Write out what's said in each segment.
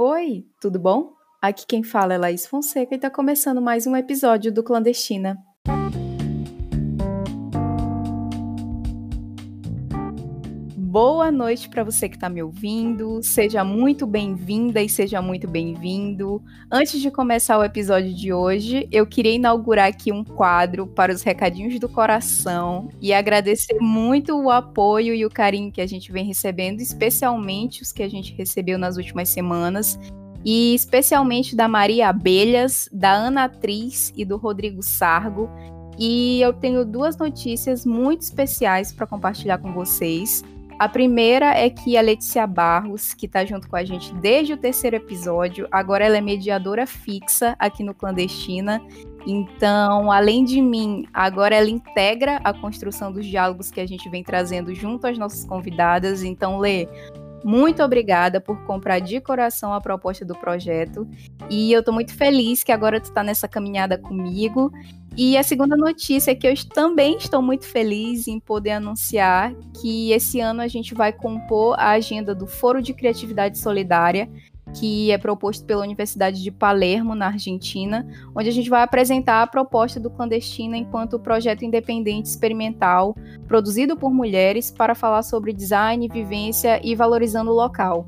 Oi, tudo bom? Aqui quem fala é Laís Fonseca e está começando mais um episódio do Clandestina. Boa noite para você que está me ouvindo. Seja muito bem-vinda e seja muito bem-vindo. Antes de começar o episódio de hoje, eu queria inaugurar aqui um quadro para os recadinhos do coração e agradecer muito o apoio e o carinho que a gente vem recebendo, especialmente os que a gente recebeu nas últimas semanas. E especialmente da Maria Abelhas, da Ana Atriz e do Rodrigo Sargo. E eu tenho duas notícias muito especiais para compartilhar com vocês. A primeira é que a Letícia Barros, que está junto com a gente desde o terceiro episódio, agora ela é mediadora fixa aqui no Clandestina. Então, além de mim, agora ela integra a construção dos diálogos que a gente vem trazendo junto às nossas convidadas. Então, Lê, muito obrigada por comprar de coração a proposta do projeto. E eu estou muito feliz que agora tu está nessa caminhada comigo. E a segunda notícia é que eu também estou muito feliz em poder anunciar que esse ano a gente vai compor a agenda do Foro de Criatividade Solidária, que é proposto pela Universidade de Palermo, na Argentina, onde a gente vai apresentar a proposta do Clandestina enquanto projeto independente experimental produzido por mulheres para falar sobre design, vivência e valorizando o local.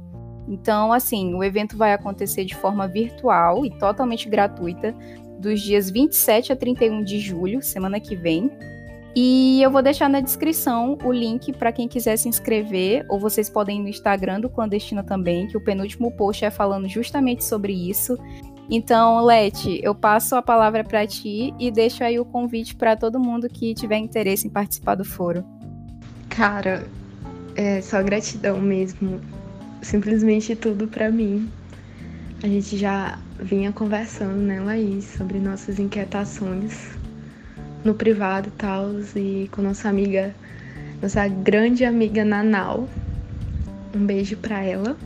Então, assim, o evento vai acontecer de forma virtual e totalmente gratuita, dos dias 27 a 31 de julho, semana que vem. E eu vou deixar na descrição o link para quem quiser se inscrever, ou vocês podem ir no Instagram do Clandestina também, que o penúltimo post é falando justamente sobre isso. Então, Leti, eu passo a palavra para ti e deixo aí o convite para todo mundo que tiver interesse em participar do foro. Cara, é só gratidão mesmo. Simplesmente tudo para mim. A gente já vinha conversando, né, Laís, sobre nossas inquietações no privado e tal, e com nossa amiga, nossa grande amiga Nanau. Um beijo para ela.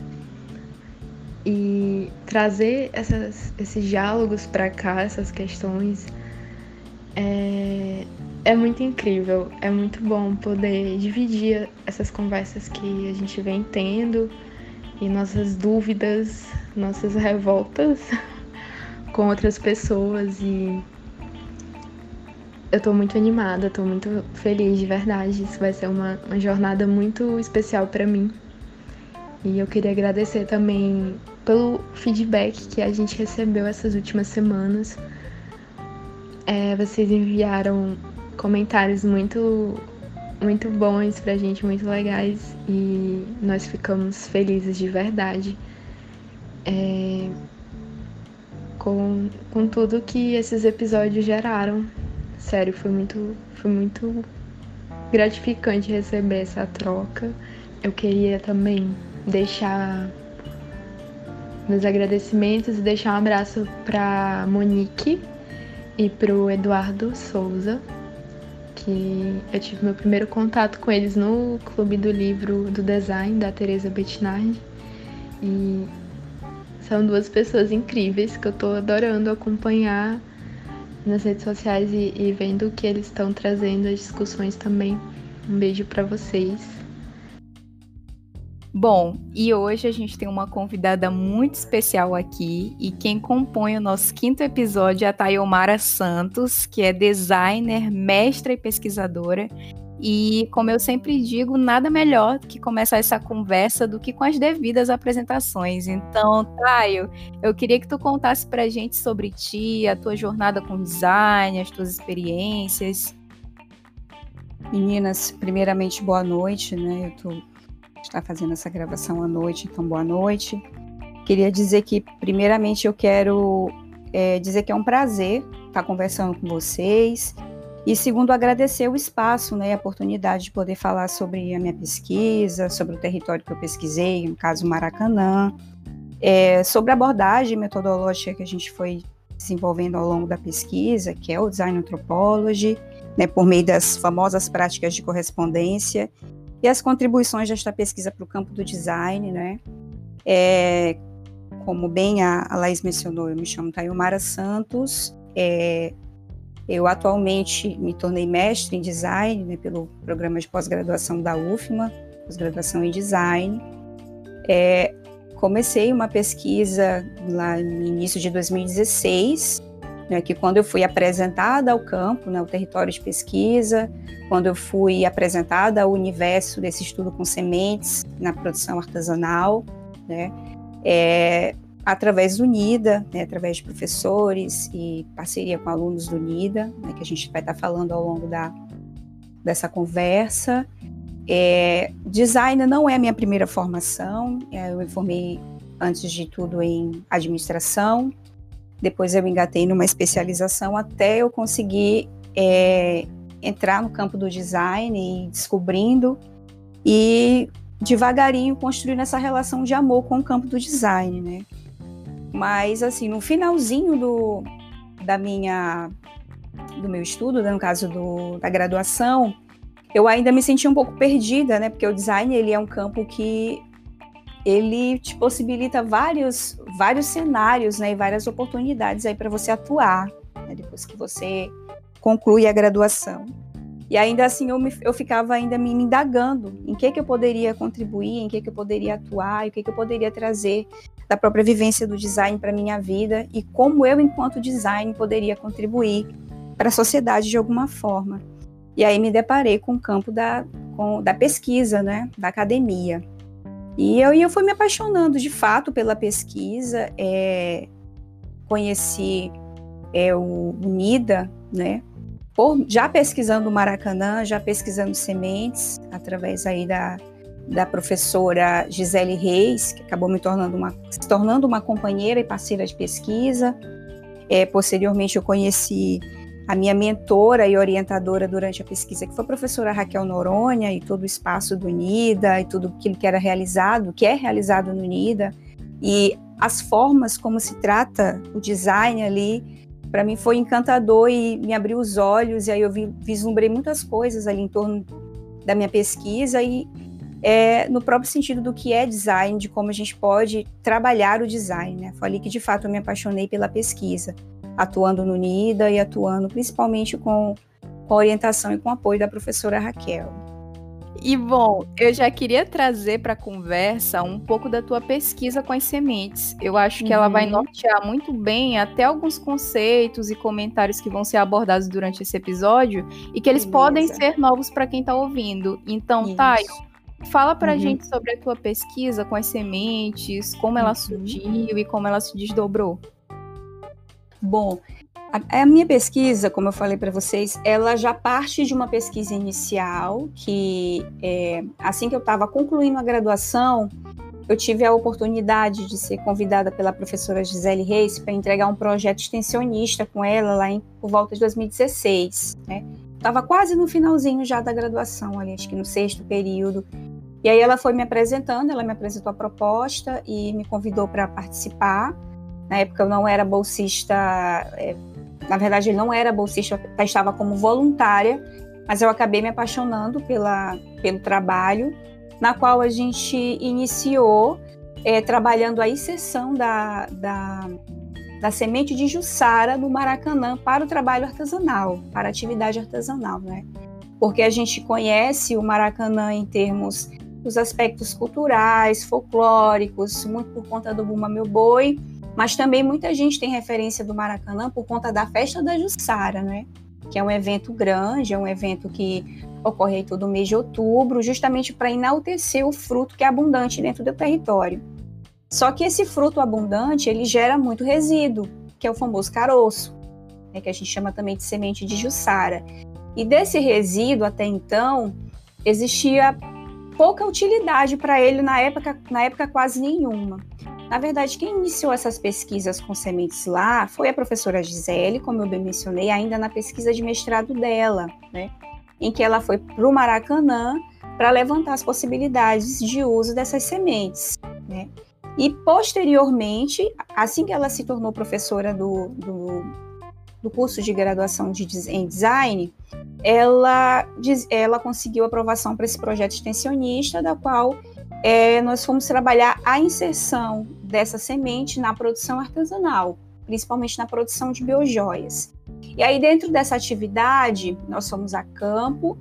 E trazer essas, esses diálogos para cá, essas questões, é, é muito incrível. É muito bom poder dividir essas conversas que a gente vem tendo e nossas dúvidas, nossas revoltas com outras pessoas e eu tô muito animada, tô muito feliz de verdade. Isso vai ser uma, uma jornada muito especial para mim. E eu queria agradecer também pelo feedback que a gente recebeu essas últimas semanas. É, vocês enviaram comentários muito muito bons pra gente, muito legais e nós ficamos felizes de verdade é, com, com tudo que esses episódios geraram. Sério, foi muito, foi muito gratificante receber essa troca. Eu queria também deixar meus agradecimentos e deixar um abraço para Monique e para o Eduardo Souza, que eu tive meu primeiro contato com eles no Clube do Livro do Design da Teresa Bettinardi. E são duas pessoas incríveis que eu estou adorando acompanhar nas redes sociais e, e vendo o que eles estão trazendo as discussões também. Um beijo para vocês. Bom, e hoje a gente tem uma convidada muito especial aqui, e quem compõe o nosso quinto episódio é a Tayomara Santos, que é designer, mestra e pesquisadora. E, como eu sempre digo, nada melhor que começar essa conversa do que com as devidas apresentações. Então, Tayo, eu queria que tu contasse pra gente sobre ti, a tua jornada com design, as tuas experiências. Meninas, primeiramente, boa noite, né? Eu tô está fazendo essa gravação à noite, então boa noite. Queria dizer que, primeiramente, eu quero é, dizer que é um prazer estar conversando com vocês. E segundo, agradecer o espaço, né, a oportunidade de poder falar sobre a minha pesquisa, sobre o território que eu pesquisei, no caso Maracanã, é, sobre a abordagem metodológica que a gente foi desenvolvendo ao longo da pesquisa, que é o Design Anthropology, né, por meio das famosas práticas de correspondência e as contribuições desta pesquisa para o campo do design, né? É, como bem a, a Laís mencionou, eu me chamo Tayomara Santos, é, eu atualmente me tornei mestre em design né, pelo programa de pós-graduação da UFMA, pós-graduação em design. É, comecei uma pesquisa lá no início de 2016, né, que quando eu fui apresentada ao campo, né, o território de pesquisa, quando eu fui apresentada ao universo desse estudo com sementes na produção artesanal, né, é, através do NIDA, né, através de professores e parceria com alunos do NIDA, né, que a gente vai estar falando ao longo da, dessa conversa. É, design não é minha primeira formação, é, eu me formei antes de tudo em administração, depois eu engatei numa especialização até eu conseguir é, entrar no campo do design e descobrindo e devagarinho construindo essa relação de amor com o campo do design, né? Mas assim, no finalzinho do, da minha do meu estudo, né, no caso do, da graduação, eu ainda me senti um pouco perdida, né? Porque o design ele é um campo que ele te possibilita vários, vários cenários, né, e várias oportunidades aí para você atuar, né, depois que você conclui a graduação. E ainda assim eu, me, eu ficava ainda me indagando em que que eu poderia contribuir, em que que eu poderia atuar, e o que que eu poderia trazer da própria vivência do design para minha vida e como eu enquanto design poderia contribuir para a sociedade de alguma forma. E aí me deparei com o campo da, com, da pesquisa, né, da academia. E eu, eu fui me apaixonando de fato pela pesquisa, é, conheci é, o NIDA, né, por, já pesquisando o Maracanã, já pesquisando sementes, através aí da, da professora Gisele Reis, que acabou me tornando uma, se tornando uma companheira e parceira de pesquisa. É, posteriormente, eu conheci a minha mentora e orientadora durante a pesquisa, que foi a professora Raquel Noronha, e todo o espaço do NIDA, e tudo aquilo que era realizado, que é realizado no NIDA, e as formas como se trata o design ali, para mim foi encantador e me abriu os olhos, e aí eu vi, vislumbrei muitas coisas ali em torno da minha pesquisa, e é, no próprio sentido do que é design, de como a gente pode trabalhar o design. Né? Foi ali que de fato eu me apaixonei pela pesquisa atuando no NIDA e atuando principalmente com, com a orientação e com o apoio da professora Raquel. E bom, eu já queria trazer para a conversa um pouco da tua pesquisa com as sementes. Eu acho que uhum. ela vai uhum. nortear muito bem até alguns conceitos e comentários que vão ser abordados durante esse episódio e que eles Beleza. podem ser novos para quem está ouvindo. Então, Thay, fala para a uhum. gente sobre a tua pesquisa com as sementes, como ela uhum. surgiu e como ela se desdobrou. Bom, a, a minha pesquisa, como eu falei para vocês, ela já parte de uma pesquisa inicial que, é, assim que eu estava concluindo a graduação, eu tive a oportunidade de ser convidada pela professora Gisele Reis para entregar um projeto extensionista com ela lá em, por volta de 2016, né? Estava quase no finalzinho já da graduação, ali, acho que no sexto período. E aí ela foi me apresentando, ela me apresentou a proposta e me convidou para participar. Na época eu não era bolsista, é, na verdade ele não era bolsista, estava como voluntária, mas eu acabei me apaixonando pela, pelo trabalho, na qual a gente iniciou é, trabalhando a inserção da, da, da semente de Jussara no Maracanã para o trabalho artesanal, para a atividade artesanal, né? Porque a gente conhece o Maracanã em termos dos aspectos culturais, folclóricos, muito por conta do Buma Meu Boi, mas também muita gente tem referência do Maracanã por conta da festa da Jussara, né? Que é um evento grande, é um evento que ocorre todo mês de outubro, justamente para enaltecer o fruto que é abundante dentro do território. Só que esse fruto abundante, ele gera muito resíduo, que é o famoso caroço, né, que a gente chama também de semente de Jussara. E desse resíduo, até então, existia pouca utilidade para ele na época, na época quase nenhuma. Na verdade, quem iniciou essas pesquisas com sementes lá foi a professora Gisele, como eu bem mencionei, ainda na pesquisa de mestrado dela, né? Em que ela foi para o Maracanã para levantar as possibilidades de uso dessas sementes, né? E posteriormente, assim que ela se tornou professora do, do, do curso de graduação de, em design, ela, ela conseguiu aprovação para esse projeto extensionista, da qual é, nós fomos trabalhar a inserção dessa semente na produção artesanal, principalmente na produção de biojoias. E aí, dentro dessa atividade, nós fomos a campo,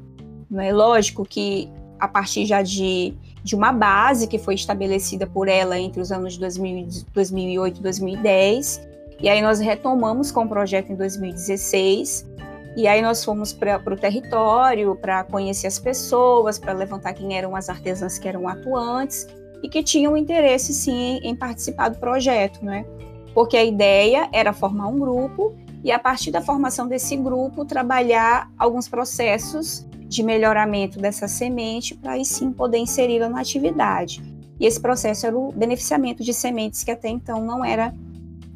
não é lógico que a partir já de de uma base que foi estabelecida por ela entre os anos de 2008 e 2010. E aí nós retomamos com o projeto em 2016. E aí nós fomos para o território para conhecer as pessoas, para levantar quem eram as artesãs que eram atuantes e que tinham interesse sim em participar do projeto, né? Porque a ideia era formar um grupo e a partir da formação desse grupo trabalhar alguns processos de melhoramento dessa semente para aí sim poder inseri-la na atividade. E esse processo era o beneficiamento de sementes que até então não era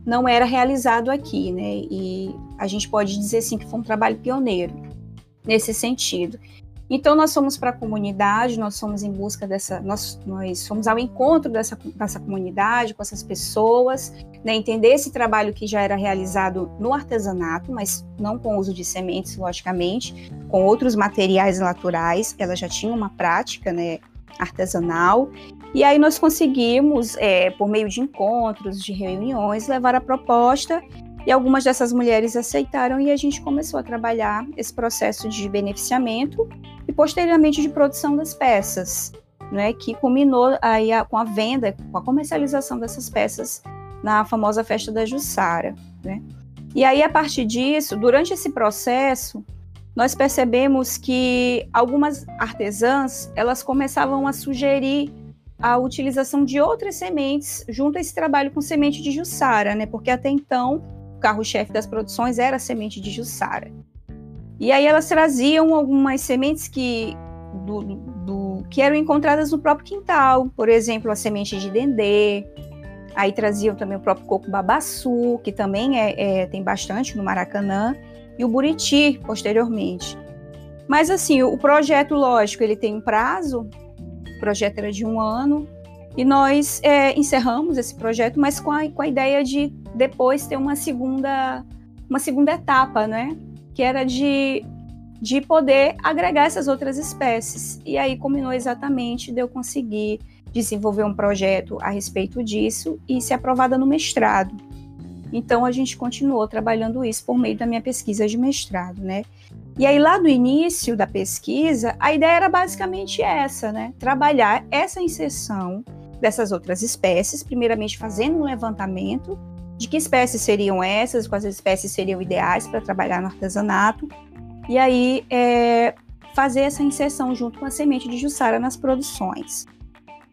não era realizado aqui, né? E a gente pode dizer sim que foi um trabalho pioneiro nesse sentido. Então nós fomos para a comunidade, nós fomos em busca dessa, nós, nós fomos ao encontro dessa, dessa comunidade, com essas pessoas, né, entender esse trabalho que já era realizado no artesanato, mas não com o uso de sementes, logicamente, com outros materiais naturais, ela já tinha uma prática né, artesanal, e aí nós conseguimos, é, por meio de encontros, de reuniões, levar a proposta e algumas dessas mulheres aceitaram e a gente começou a trabalhar esse processo de beneficiamento e posteriormente de produção das peças, né, que culminou aí a, com a venda, com a comercialização dessas peças na famosa festa da Jussara, né? E aí a partir disso, durante esse processo, nós percebemos que algumas artesãs, elas começavam a sugerir a utilização de outras sementes junto a esse trabalho com semente de Jussara, né? Porque até então carro-chefe das produções era a semente de Jussara. E aí elas traziam algumas sementes que, do, do, que eram encontradas no próprio quintal, por exemplo, a semente de dendê, aí traziam também o próprio coco babaçu, que também é, é, tem bastante no Maracanã, e o buriti, posteriormente. Mas assim, o projeto, lógico, ele tem um prazo, o projeto era de um ano, e nós é, encerramos esse projeto, mas com a, com a ideia de depois ter uma segunda, uma segunda etapa, né? Que era de, de poder agregar essas outras espécies. E aí combinou exatamente de eu conseguir desenvolver um projeto a respeito disso e ser aprovada no mestrado. Então a gente continuou trabalhando isso por meio da minha pesquisa de mestrado, né? E aí lá no início da pesquisa, a ideia era basicamente essa, né? Trabalhar essa inserção dessas outras espécies, primeiramente fazendo um levantamento de que espécies seriam essas, quais espécies seriam ideais para trabalhar no artesanato, e aí é, fazer essa inserção junto com a semente de Jussara nas produções.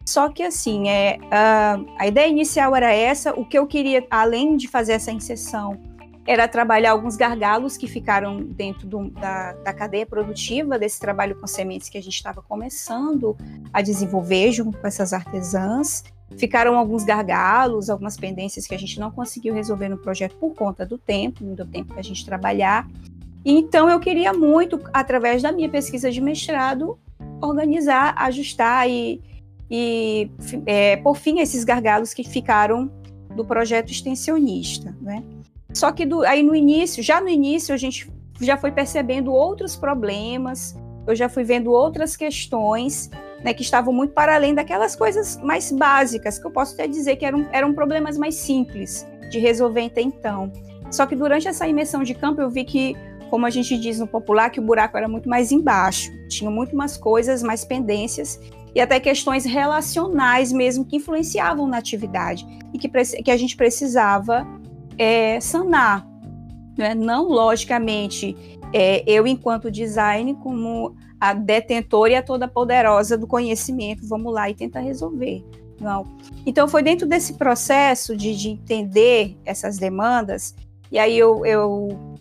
Só que assim, é, a, a ideia inicial era essa, o que eu queria, além de fazer essa inserção, era trabalhar alguns gargalos que ficaram dentro do, da, da, cadeia produtiva desse trabalho com sementes que a gente estava começando a desenvolver junto com essas artesãs. Ficaram alguns gargalos, algumas pendências que a gente não conseguiu resolver no projeto por conta do tempo, do tempo que a gente trabalhar. Então eu queria muito, através da minha pesquisa de mestrado, organizar, ajustar e, e é, por fim esses gargalos que ficaram do projeto extensionista, né? Só que do, aí no início, já no início, a gente já foi percebendo outros problemas, eu já fui vendo outras questões né, que estavam muito para além daquelas coisas mais básicas, que eu posso até dizer que eram, eram problemas mais simples de resolver até então. Só que durante essa imersão de campo eu vi que, como a gente diz no popular, que o buraco era muito mais embaixo, tinha muito mais coisas, mais pendências e até questões relacionais mesmo que influenciavam na atividade e que, que a gente precisava é, sanar. Né? Não, logicamente, é, eu, enquanto design, como a detentora e a toda poderosa do conhecimento, vamos lá e tentar resolver. Não. Então, foi dentro desse processo de, de entender essas demandas, e aí eu, eu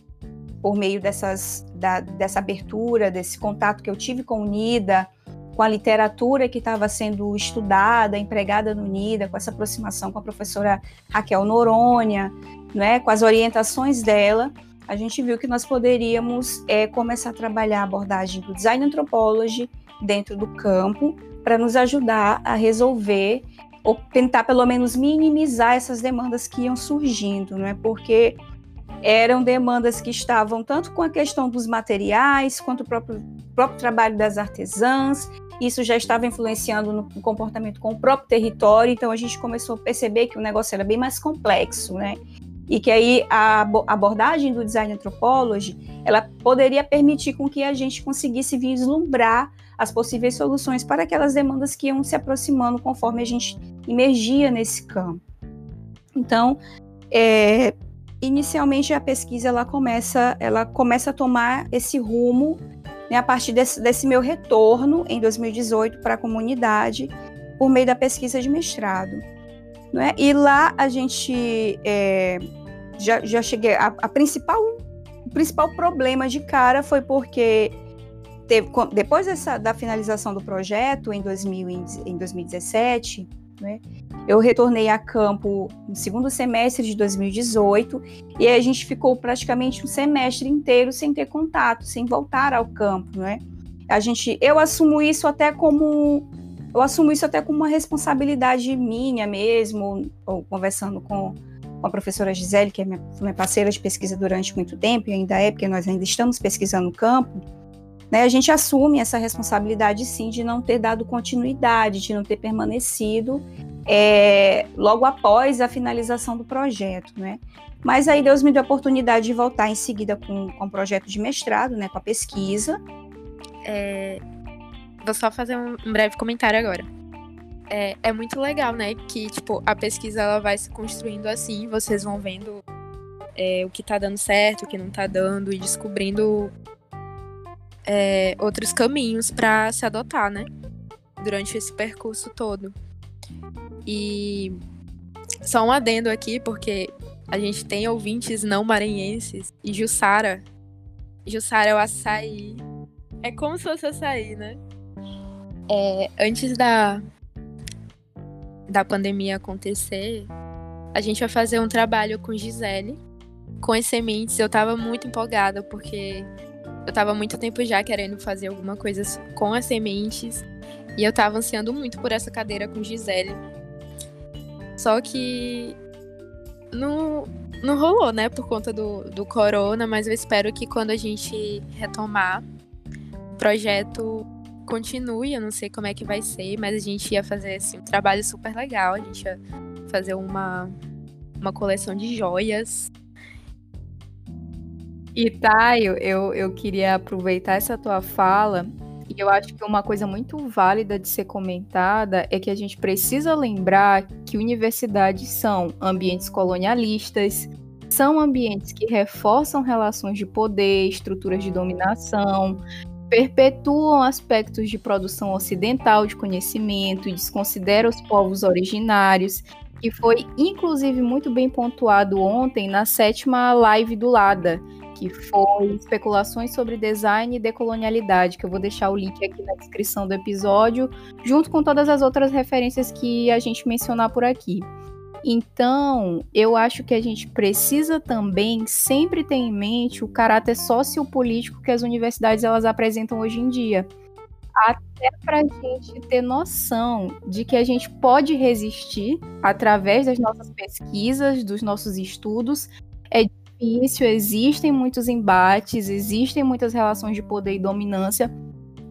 por meio dessas, da, dessa abertura, desse contato que eu tive com o NIDA, com a literatura que estava sendo estudada, empregada no NIDA, com essa aproximação com a professora Raquel Noronha, né, com as orientações dela, a gente viu que nós poderíamos é, começar a trabalhar a abordagem do design anthropology dentro do campo para nos ajudar a resolver ou tentar pelo menos minimizar essas demandas que iam surgindo, não é? Porque eram demandas que estavam tanto com a questão dos materiais quanto o próprio, próprio trabalho das artesãs. Isso já estava influenciando no comportamento com o próprio território, então a gente começou a perceber que o negócio era bem mais complexo, né? E que aí a abordagem do design anthropology ela poderia permitir com que a gente conseguisse vislumbrar as possíveis soluções para aquelas demandas que iam se aproximando conforme a gente emergia nesse campo. Então, é, inicialmente a pesquisa ela começa, ela começa a tomar esse rumo né, a partir desse, desse meu retorno em 2018 para a comunidade por meio da pesquisa de mestrado. Né? E lá a gente é, já, já cheguei. A, a, principal, o principal problema de cara foi porque teve, depois dessa, da finalização do projeto em, 2000, em 2017, né, eu retornei a campo no segundo semestre de 2018 e a gente ficou praticamente um semestre inteiro sem ter contato, sem voltar ao campo, né? A gente, eu assumo isso até como eu assumo isso até como uma responsabilidade minha mesmo, ou conversando com, com a professora Gisele, que é minha, minha parceira de pesquisa durante muito tempo, e ainda é, porque nós ainda estamos pesquisando no campo, né, a gente assume essa responsabilidade sim de não ter dado continuidade, de não ter permanecido é, logo após a finalização do projeto, né? Mas aí Deus me deu a oportunidade de voltar em seguida com, com o projeto de mestrado, né, com a pesquisa. É, Vou só fazer um, breve comentário agora. É, é, muito legal, né? Que, tipo, a pesquisa ela vai se construindo assim, vocês vão vendo é, o que tá dando certo, o que não tá dando, e descobrindo é, outros caminhos para se adotar, né? Durante esse percurso todo. E só um adendo aqui, porque a gente tem ouvintes não maranhenses, e Jussara. Jussara é o açaí. É como se fosse açaí, né? É, antes da, da pandemia acontecer, a gente vai fazer um trabalho com Gisele, com as sementes. Eu tava muito empolgada, porque eu tava muito tempo já querendo fazer alguma coisa com as sementes. E eu tava ansiando muito por essa cadeira com Gisele. Só que não, não rolou, né? Por conta do, do corona, mas eu espero que quando a gente retomar o projeto continue, eu não sei como é que vai ser, mas a gente ia fazer assim, um trabalho super legal, a gente ia fazer uma, uma coleção de joias. E Taio, eu, eu queria aproveitar essa tua fala e eu acho que uma coisa muito válida de ser comentada é que a gente precisa lembrar que universidades são ambientes colonialistas, são ambientes que reforçam relações de poder, estruturas de dominação, perpetuam aspectos de produção ocidental de conhecimento e desconsideram os povos originários, que foi inclusive muito bem pontuado ontem na sétima live do Lada, que foi especulações sobre design e decolonialidade, que eu vou deixar o link aqui na descrição do episódio, junto com todas as outras referências que a gente mencionar por aqui. Então, eu acho que a gente precisa também sempre ter em mente o caráter sociopolítico que as universidades elas apresentam hoje em dia. Até para a gente ter noção de que a gente pode resistir através das nossas pesquisas, dos nossos estudos. É difícil, existem muitos embates, existem muitas relações de poder e dominância,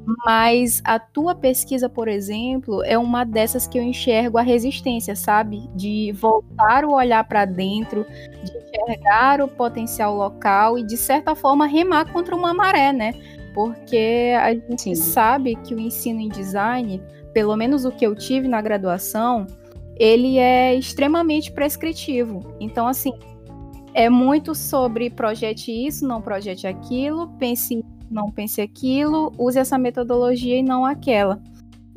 mas a tua pesquisa, por exemplo, é uma dessas que eu enxergo a resistência, sabe? De voltar o olhar para dentro, de enxergar o potencial local e, de certa forma, remar contra uma maré, né? Porque a gente Sim. sabe que o ensino em design, pelo menos o que eu tive na graduação, ele é extremamente prescritivo. Então, assim, é muito sobre projete isso, não projete aquilo, pense não pense aquilo, use essa metodologia e não aquela.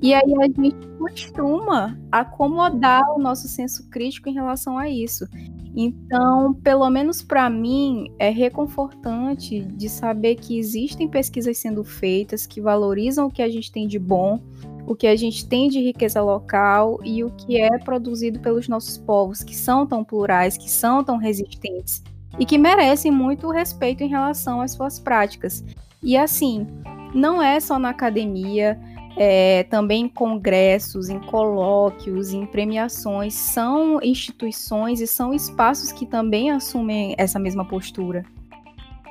E aí a gente costuma acomodar o nosso senso crítico em relação a isso. Então, pelo menos para mim, é reconfortante de saber que existem pesquisas sendo feitas que valorizam o que a gente tem de bom, o que a gente tem de riqueza local e o que é produzido pelos nossos povos, que são tão plurais, que são tão resistentes e que merecem muito respeito em relação às suas práticas. E assim, não é só na academia, é, também em congressos, em colóquios, em premiações, são instituições e são espaços que também assumem essa mesma postura.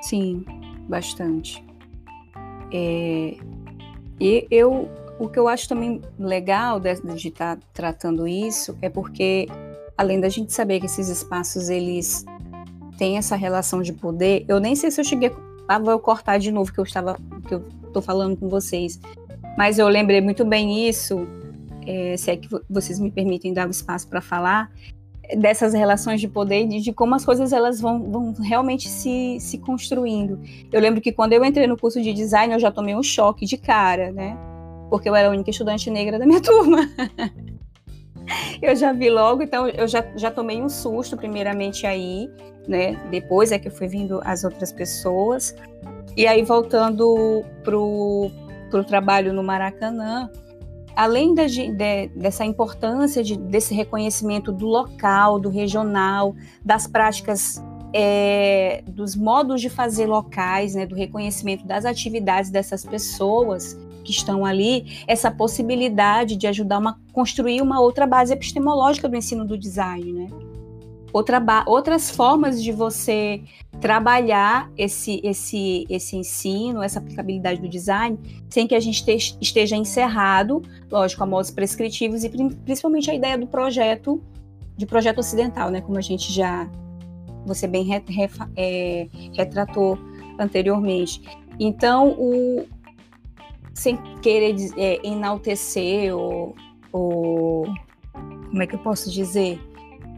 Sim, bastante. É, e eu, o que eu acho também legal de, estar tá tratando isso é porque, além da gente saber que esses espaços eles têm essa relação de poder, eu nem sei se eu cheguei ah, vou cortar de novo que eu estava, que eu tô falando com vocês. mas eu lembrei muito bem isso, é, se é que vocês me permitem dar o espaço para falar, dessas relações de poder, de, de, como as coisas elas vão, vão realmente se, se construindo. Eu lembro que quando eu entrei no curso de design, eu já tomei um choque de cara, né? Porque eu era a única estudante negra da minha turma. Eu já vi logo, então eu já, já tomei um susto, primeiramente aí, né? Depois é que eu fui vindo as outras pessoas. E aí, voltando pro, pro trabalho no Maracanã, além de, de, dessa importância de, desse reconhecimento do local, do regional, das práticas, é, dos modos de fazer locais, né, do reconhecimento das atividades dessas pessoas que estão ali, essa possibilidade de ajudar a construir uma outra base epistemológica do ensino do design, né? outra, outras formas de você trabalhar esse, esse, esse ensino, essa aplicabilidade do design, sem que a gente te, esteja encerrado, lógico, a modos prescritivos e principalmente a ideia do projeto, de projeto ocidental, né, como a gente já, você bem re, re, é, retratou anteriormente. Então, o, sem querer é, enaltecer ou, ou, como é que eu posso dizer?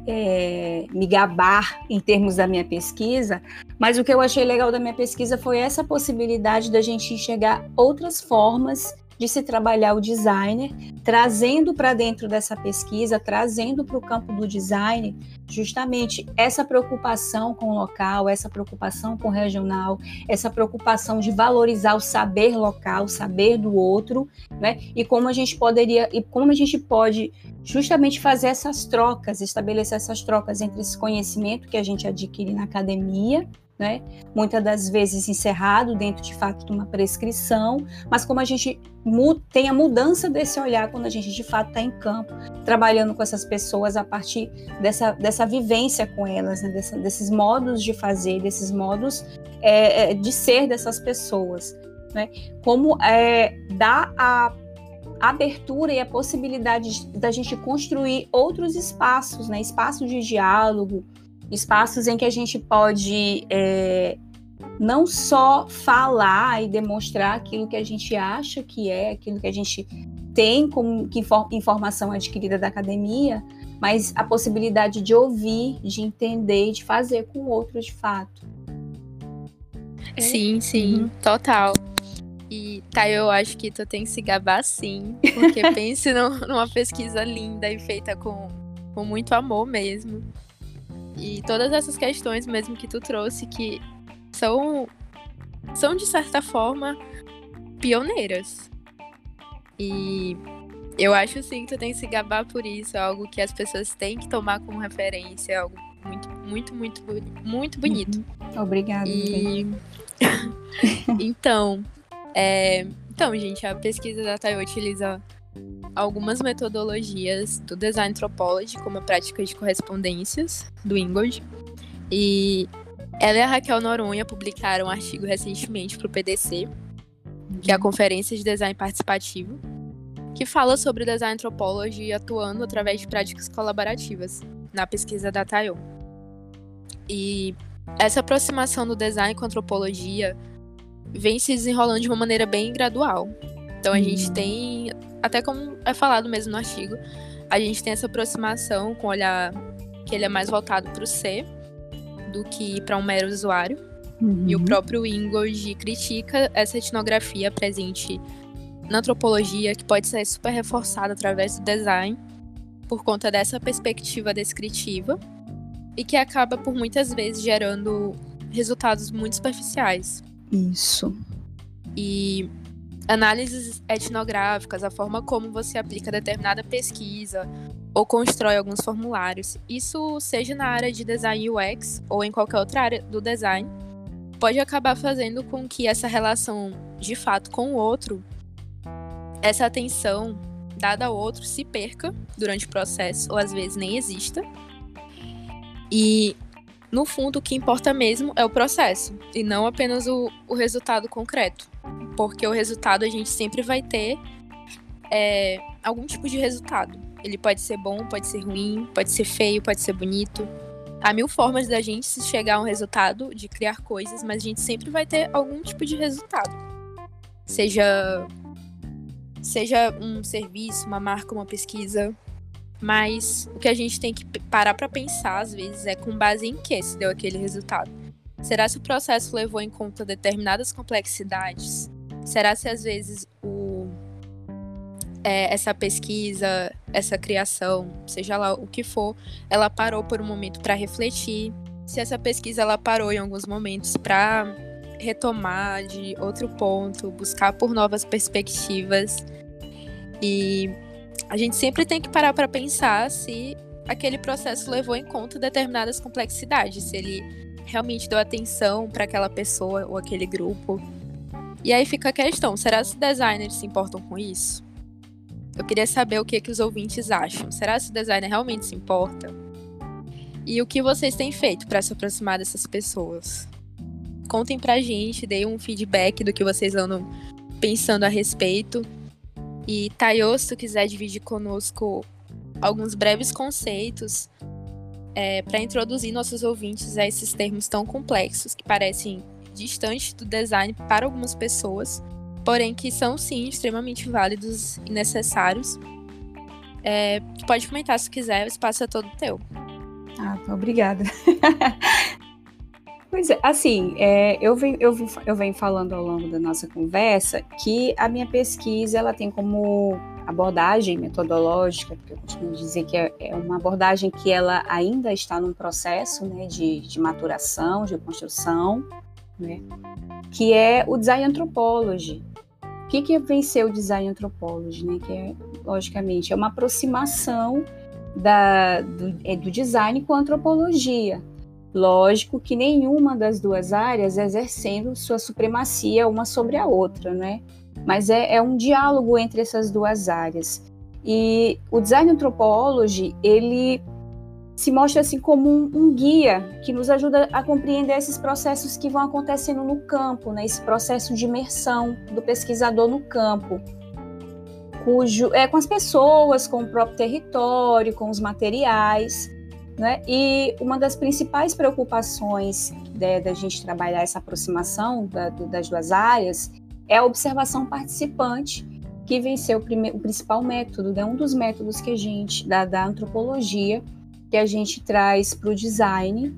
é, me gabar em termos da minha pesquisa, mas o que eu achei legal da minha pesquisa foi essa possibilidade da gente enxergar outras formas de se trabalhar o designer, trazendo para dentro dessa pesquisa, trazendo para o campo do design, justamente essa preocupação com o local, essa preocupação com o regional, essa preocupação de valorizar o saber local, o saber do outro, né? E como a gente poderia, e como a gente pode justamente fazer essas trocas, estabelecer essas trocas entre esse conhecimento que a gente adquire na academia né? Muitas das vezes encerrado dentro de fato de uma prescrição, mas como a gente tem a mudança desse olhar quando a gente de fato está em campo, trabalhando com essas pessoas a partir dessa, dessa vivência com elas, né? Dessa, desses modos de fazer, desses modos é, é de ser dessas pessoas, né? Como é, dá a abertura e a possibilidade da gente construir outros espaços, né? De diálogo, espaços em que a gente pode é, não só falar e demonstrar aquilo que a gente acha que é, aquilo que a gente tem como que informação adquirida da academia, mas a possibilidade de ouvir, de entender e de fazer com o outro de fato. Sim, sim, uhum. total. E tá, eu acho que tu tem que se gabar sim, porque pense numa pesquisa linda e feita com, com muito amor mesmo. E todas essas questões mesmo que tu trouxe que são são de certa forma pioneiras. E eu acho sim que tu tem que se gabar por isso, é algo que as pessoas têm que tomar como referência, é algo muito, muito, muito, muito bonito. Uhum. Obrigada. E... então, é... então, gente, a pesquisa da Tayo utiliza algumas metodologias do design anthropology, como a prática de correspondências, do Ingold. E ela e a Raquel Noronha publicaram um artigo recentemente para o PDC, que é a Conferência de Design Participativo, que fala sobre o design anthropology atuando através de práticas colaborativas na pesquisa da Tayon. E essa aproximação do design com a antropologia vem se desenrolando de uma maneira bem gradual. Então a gente hum. tem até como é falado mesmo no artigo, a gente tem essa aproximação com o olhar que ele é mais voltado para o ser do que para um mero usuário. Uhum. E o uhum. próprio Ingold critica essa etnografia presente na antropologia, que pode ser super reforçada através do design, por conta dessa perspectiva descritiva, e que acaba por muitas vezes gerando resultados muito superficiais. Isso. E análises etnográficas, a forma como você aplica determinada pesquisa ou constrói alguns formulários. Isso seja na área de design UX ou em qualquer outra área do design, pode acabar fazendo com que essa relação de fato com o outro, essa atenção dada ao outro se perca durante o processo ou às vezes nem exista. E no fundo, o que importa mesmo é o processo e não apenas o, o resultado concreto porque o resultado a gente sempre vai ter é, algum tipo de resultado. Ele pode ser bom, pode ser ruim, pode ser feio, pode ser bonito. Há mil formas da gente chegar a um resultado, de criar coisas, mas a gente sempre vai ter algum tipo de resultado. Seja seja um serviço, uma marca, uma pesquisa. Mas o que a gente tem que parar para pensar às vezes é com base em que se deu aquele resultado. Será se o processo levou em conta determinadas complexidades? Será se às vezes o, é, essa pesquisa, essa criação, seja lá o que for, ela parou por um momento para refletir? Se essa pesquisa ela parou em alguns momentos para retomar de outro ponto, buscar por novas perspectivas. E a gente sempre tem que parar para pensar se aquele processo levou em conta determinadas complexidades, se ele realmente deu atenção para aquela pessoa ou aquele grupo. E aí fica a questão: será que os designers se importam com isso? Eu queria saber o que, que os ouvintes acham. Será que o designer realmente se importa? E o que vocês têm feito para se aproximar dessas pessoas? Contem pra gente, deem um feedback do que vocês andam pensando a respeito. E Tayo, se tu quiser dividir conosco alguns breves conceitos é, para introduzir nossos ouvintes a esses termos tão complexos que parecem distantes do design para algumas pessoas, porém que são sim extremamente válidos e necessários. É, pode comentar se quiser, o espaço é todo teu. Ah, obrigada. Pois é, assim, é, eu, venho, eu, eu venho falando ao longo da nossa conversa que a minha pesquisa ela tem como abordagem metodológica, porque eu costumo dizer que é, é uma abordagem que ela ainda está num processo né, de, de maturação, de construção, né, que é o design anthropology. O que, que vem ser o design anthropology? Né, que é, logicamente, é uma aproximação da, do, é, do design com a antropologia. Lógico que nenhuma das duas áreas exercendo sua supremacia uma sobre a outra, né? Mas é, é um diálogo entre essas duas áreas. E o design anthropology, ele se mostra assim como um, um, guia que nos ajuda a compreender esses processos que vão acontecendo no campo, né? Esse processo de imersão do pesquisador no campo, cujo é com as pessoas, com o próprio território, com os materiais. Né? E uma das principais preocupações né, da gente trabalhar essa aproximação da, do, das duas áreas é a observação participante, que vem ser o, prime, o principal método, né? um dos métodos que a gente, da, da antropologia, que a gente traz para o design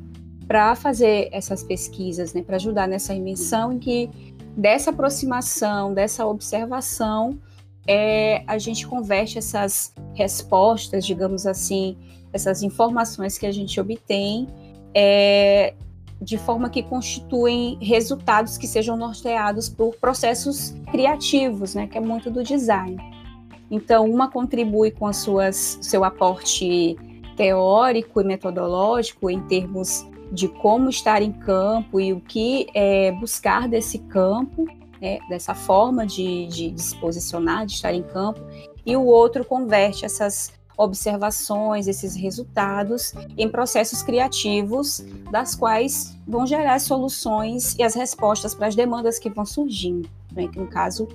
para fazer essas pesquisas, né? para ajudar nessa invenção em que dessa aproximação, dessa observação, é, a gente converte essas respostas, digamos assim, essas informações que a gente obtém é, de forma que constituem resultados que sejam norteados por processos criativos, né, que é muito do design. Então, uma contribui com as suas, seu aporte teórico e metodológico em termos de como estar em campo e o que é, buscar desse campo, né, dessa forma de, de, de se posicionar, de estar em campo, e o outro converte essas observações, esses resultados em processos criativos, das quais vão gerar soluções e as respostas para as demandas que vão surgindo, né? no caso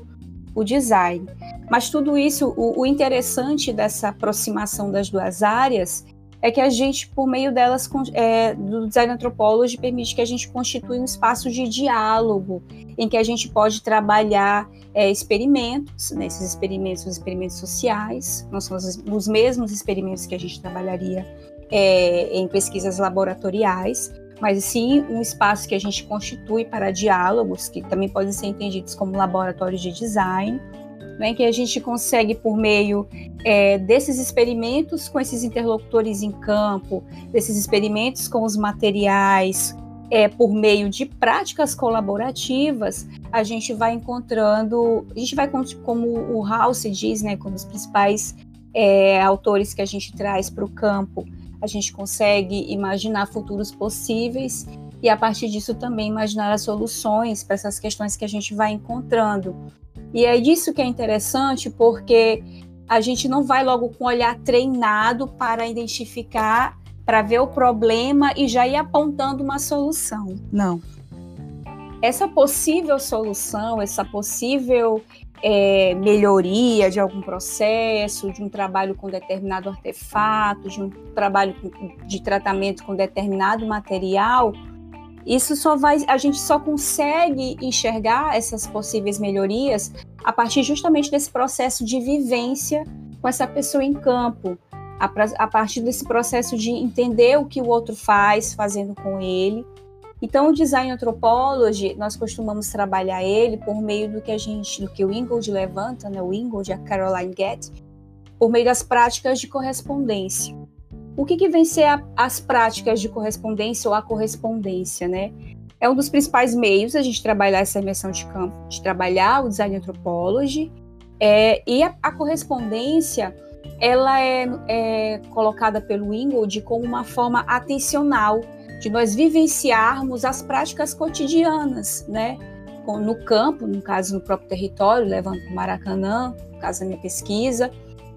o design. Mas tudo isso, o, o interessante dessa aproximação das duas áreas é que a gente, por meio delas, é, do design anthropology, permite que a gente constitui um espaço de diálogo, em que a gente pode trabalhar é, experimentos, né, esses experimentos são experimentos sociais, não são os, os, mesmos experimentos que a gente trabalharia é, em pesquisas laboratoriais, mas sim um espaço que a gente constitui para diálogos, que também podem ser entendidos como laboratórios de design, né, que a gente consegue, por meio é, desses experimentos com esses interlocutores em campo, desses experimentos com os materiais, é, por meio de práticas colaborativas, a gente vai encontrando, a gente vai, como o House diz, né, como os principais é, autores que a gente traz para o campo, a gente consegue imaginar futuros possíveis e, a partir disso, também imaginar as soluções para essas questões que a gente vai encontrando. E é disso que é interessante, porque a gente não vai logo com o olhar treinado para identificar, para ver o problema e já ir apontando uma solução. Não. Essa possível solução, essa possível é, melhoria de algum processo, de um trabalho com determinado artefato, de um trabalho de tratamento com determinado material, isso só vai, a gente só consegue enxergar essas possíveis melhorias a partir justamente desse processo de vivência com essa pessoa em campo, a, a partir desse processo de entender o que o outro faz, fazendo com ele. Então, o design anthropology, nós costumamos trabalhar ele por meio do que a gente, do que o Ingold levanta, né, o Ingold a Caroline Gett, por meio das práticas de correspondência. O que, que vem ser a, as práticas de correspondência ou a correspondência, né? É um dos principais meios a gente trabalhar essa imersão de campo, de trabalhar o design anthropology, é, e a, a, correspondência ela é, é colocada pelo Ingold como uma forma atencional de nós vivenciarmos as práticas cotidianas, né? No campo, no caso no próprio território, levando para o Maracanã, no caso da minha pesquisa,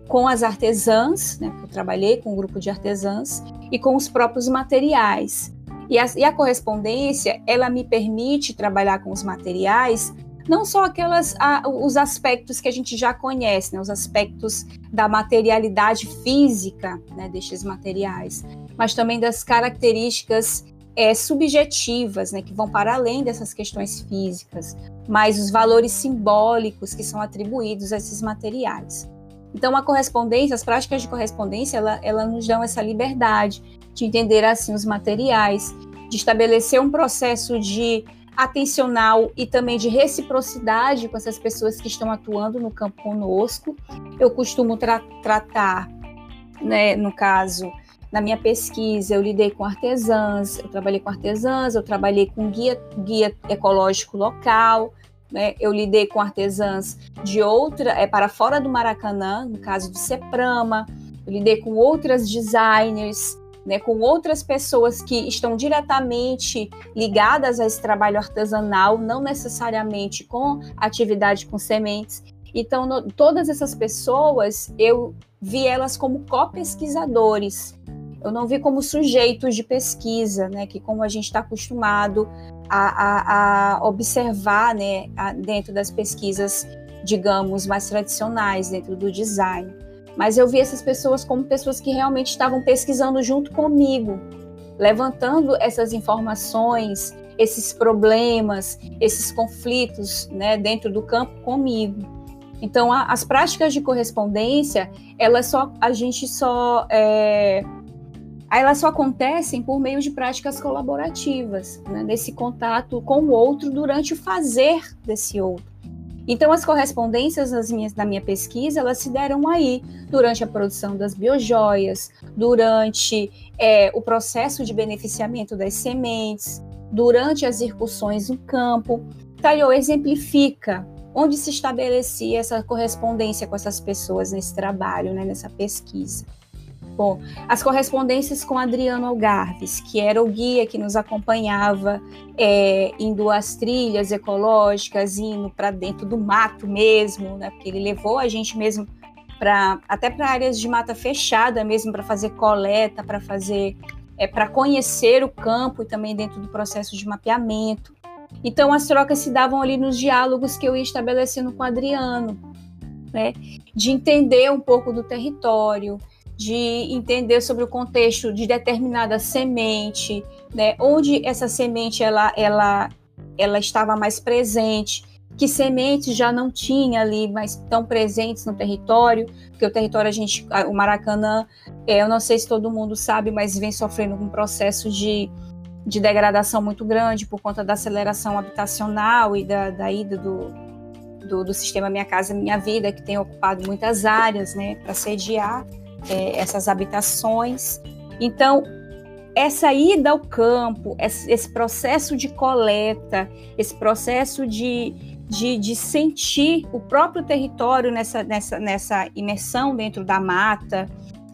com as artesãs, né, eu trabalhei com um grupo de artesãs, e com os próprios materiais. E a, e a, correspondência, ela me permite trabalhar com os materiais, não só aquelas a, os aspectos que a gente já conhece, né, os aspectos da materialidade física né, destes materiais, mas também das características é, subjetivas, né, que vão para além dessas questões físicas, mas os valores simbólicos que são atribuídos a esses materiais. Então, a correspondência, as práticas de correspondência, ela, ela nos dão essa liberdade de entender assim os materiais, de estabelecer um processo de atencional e também de reciprocidade com essas pessoas que estão atuando no campo conosco. Eu costumo tra tratar, né, no caso, na minha pesquisa, eu lidei com artesãs, eu trabalhei com artesãs, eu trabalhei com guia, guia ecológico local, né? Eu lidei com artesãs de outra, é para fora do Maracanã, no caso do Seprama. Eu lidei com outras designers, né, com outras pessoas que estão diretamente ligadas a esse trabalho artesanal, não necessariamente com atividade com sementes. Então, no, todas essas pessoas, eu vi elas como co-pesquisadores. Eu não vi como sujeitos de pesquisa, né, que como a gente está acostumado a, a, a observar né, a, dentro das pesquisas, digamos, mais tradicionais, dentro do design. Mas eu vi essas pessoas como pessoas que realmente estavam pesquisando junto comigo, levantando essas informações, esses problemas, esses conflitos né, dentro do campo comigo. Então, a, as práticas de correspondência, elas só a gente só é, elas só acontecem por meio de práticas colaborativas, né, nesse contato com o outro durante o fazer desse outro. Então, as correspondências nas minhas, na minha pesquisa, elas se deram aí, durante a produção das biojoias, durante é, o processo de beneficiamento das sementes, durante as incursões no campo. Taiyo exemplifica onde se estabelecia essa correspondência com essas pessoas nesse trabalho, né, nessa pesquisa. Bom, as correspondências com Adriano Algarves, que era o guia que nos acompanhava é, indo às trilhas ecológicas, indo para dentro do mato mesmo, né? Porque ele levou a gente mesmo para até para áreas de mata fechada mesmo para fazer coleta, para fazer é, para conhecer o campo e também dentro do processo de mapeamento. Então as trocas se davam ali nos diálogos que eu ia estabelecendo com Adriano, né? De entender um pouco do território, de entender sobre o contexto de determinada semente, né, onde essa semente ela, ela, ela estava mais presente, que sementes já não tinha ali, mas tão presentes no território, porque o território a gente, o Maracanã, é, eu não sei se todo mundo sabe, mas vem sofrendo um processo de, de degradação muito grande por conta da aceleração habitacional e da, da ida do, do, do sistema Minha Casa Minha Vida, que tem ocupado muitas áreas, né, para sediar é, essas habitações. Então, essa ida ao campo, esse processo de coleta, esse processo de, de, de, sentir o próprio território nessa, nessa, nessa imersão dentro da mata,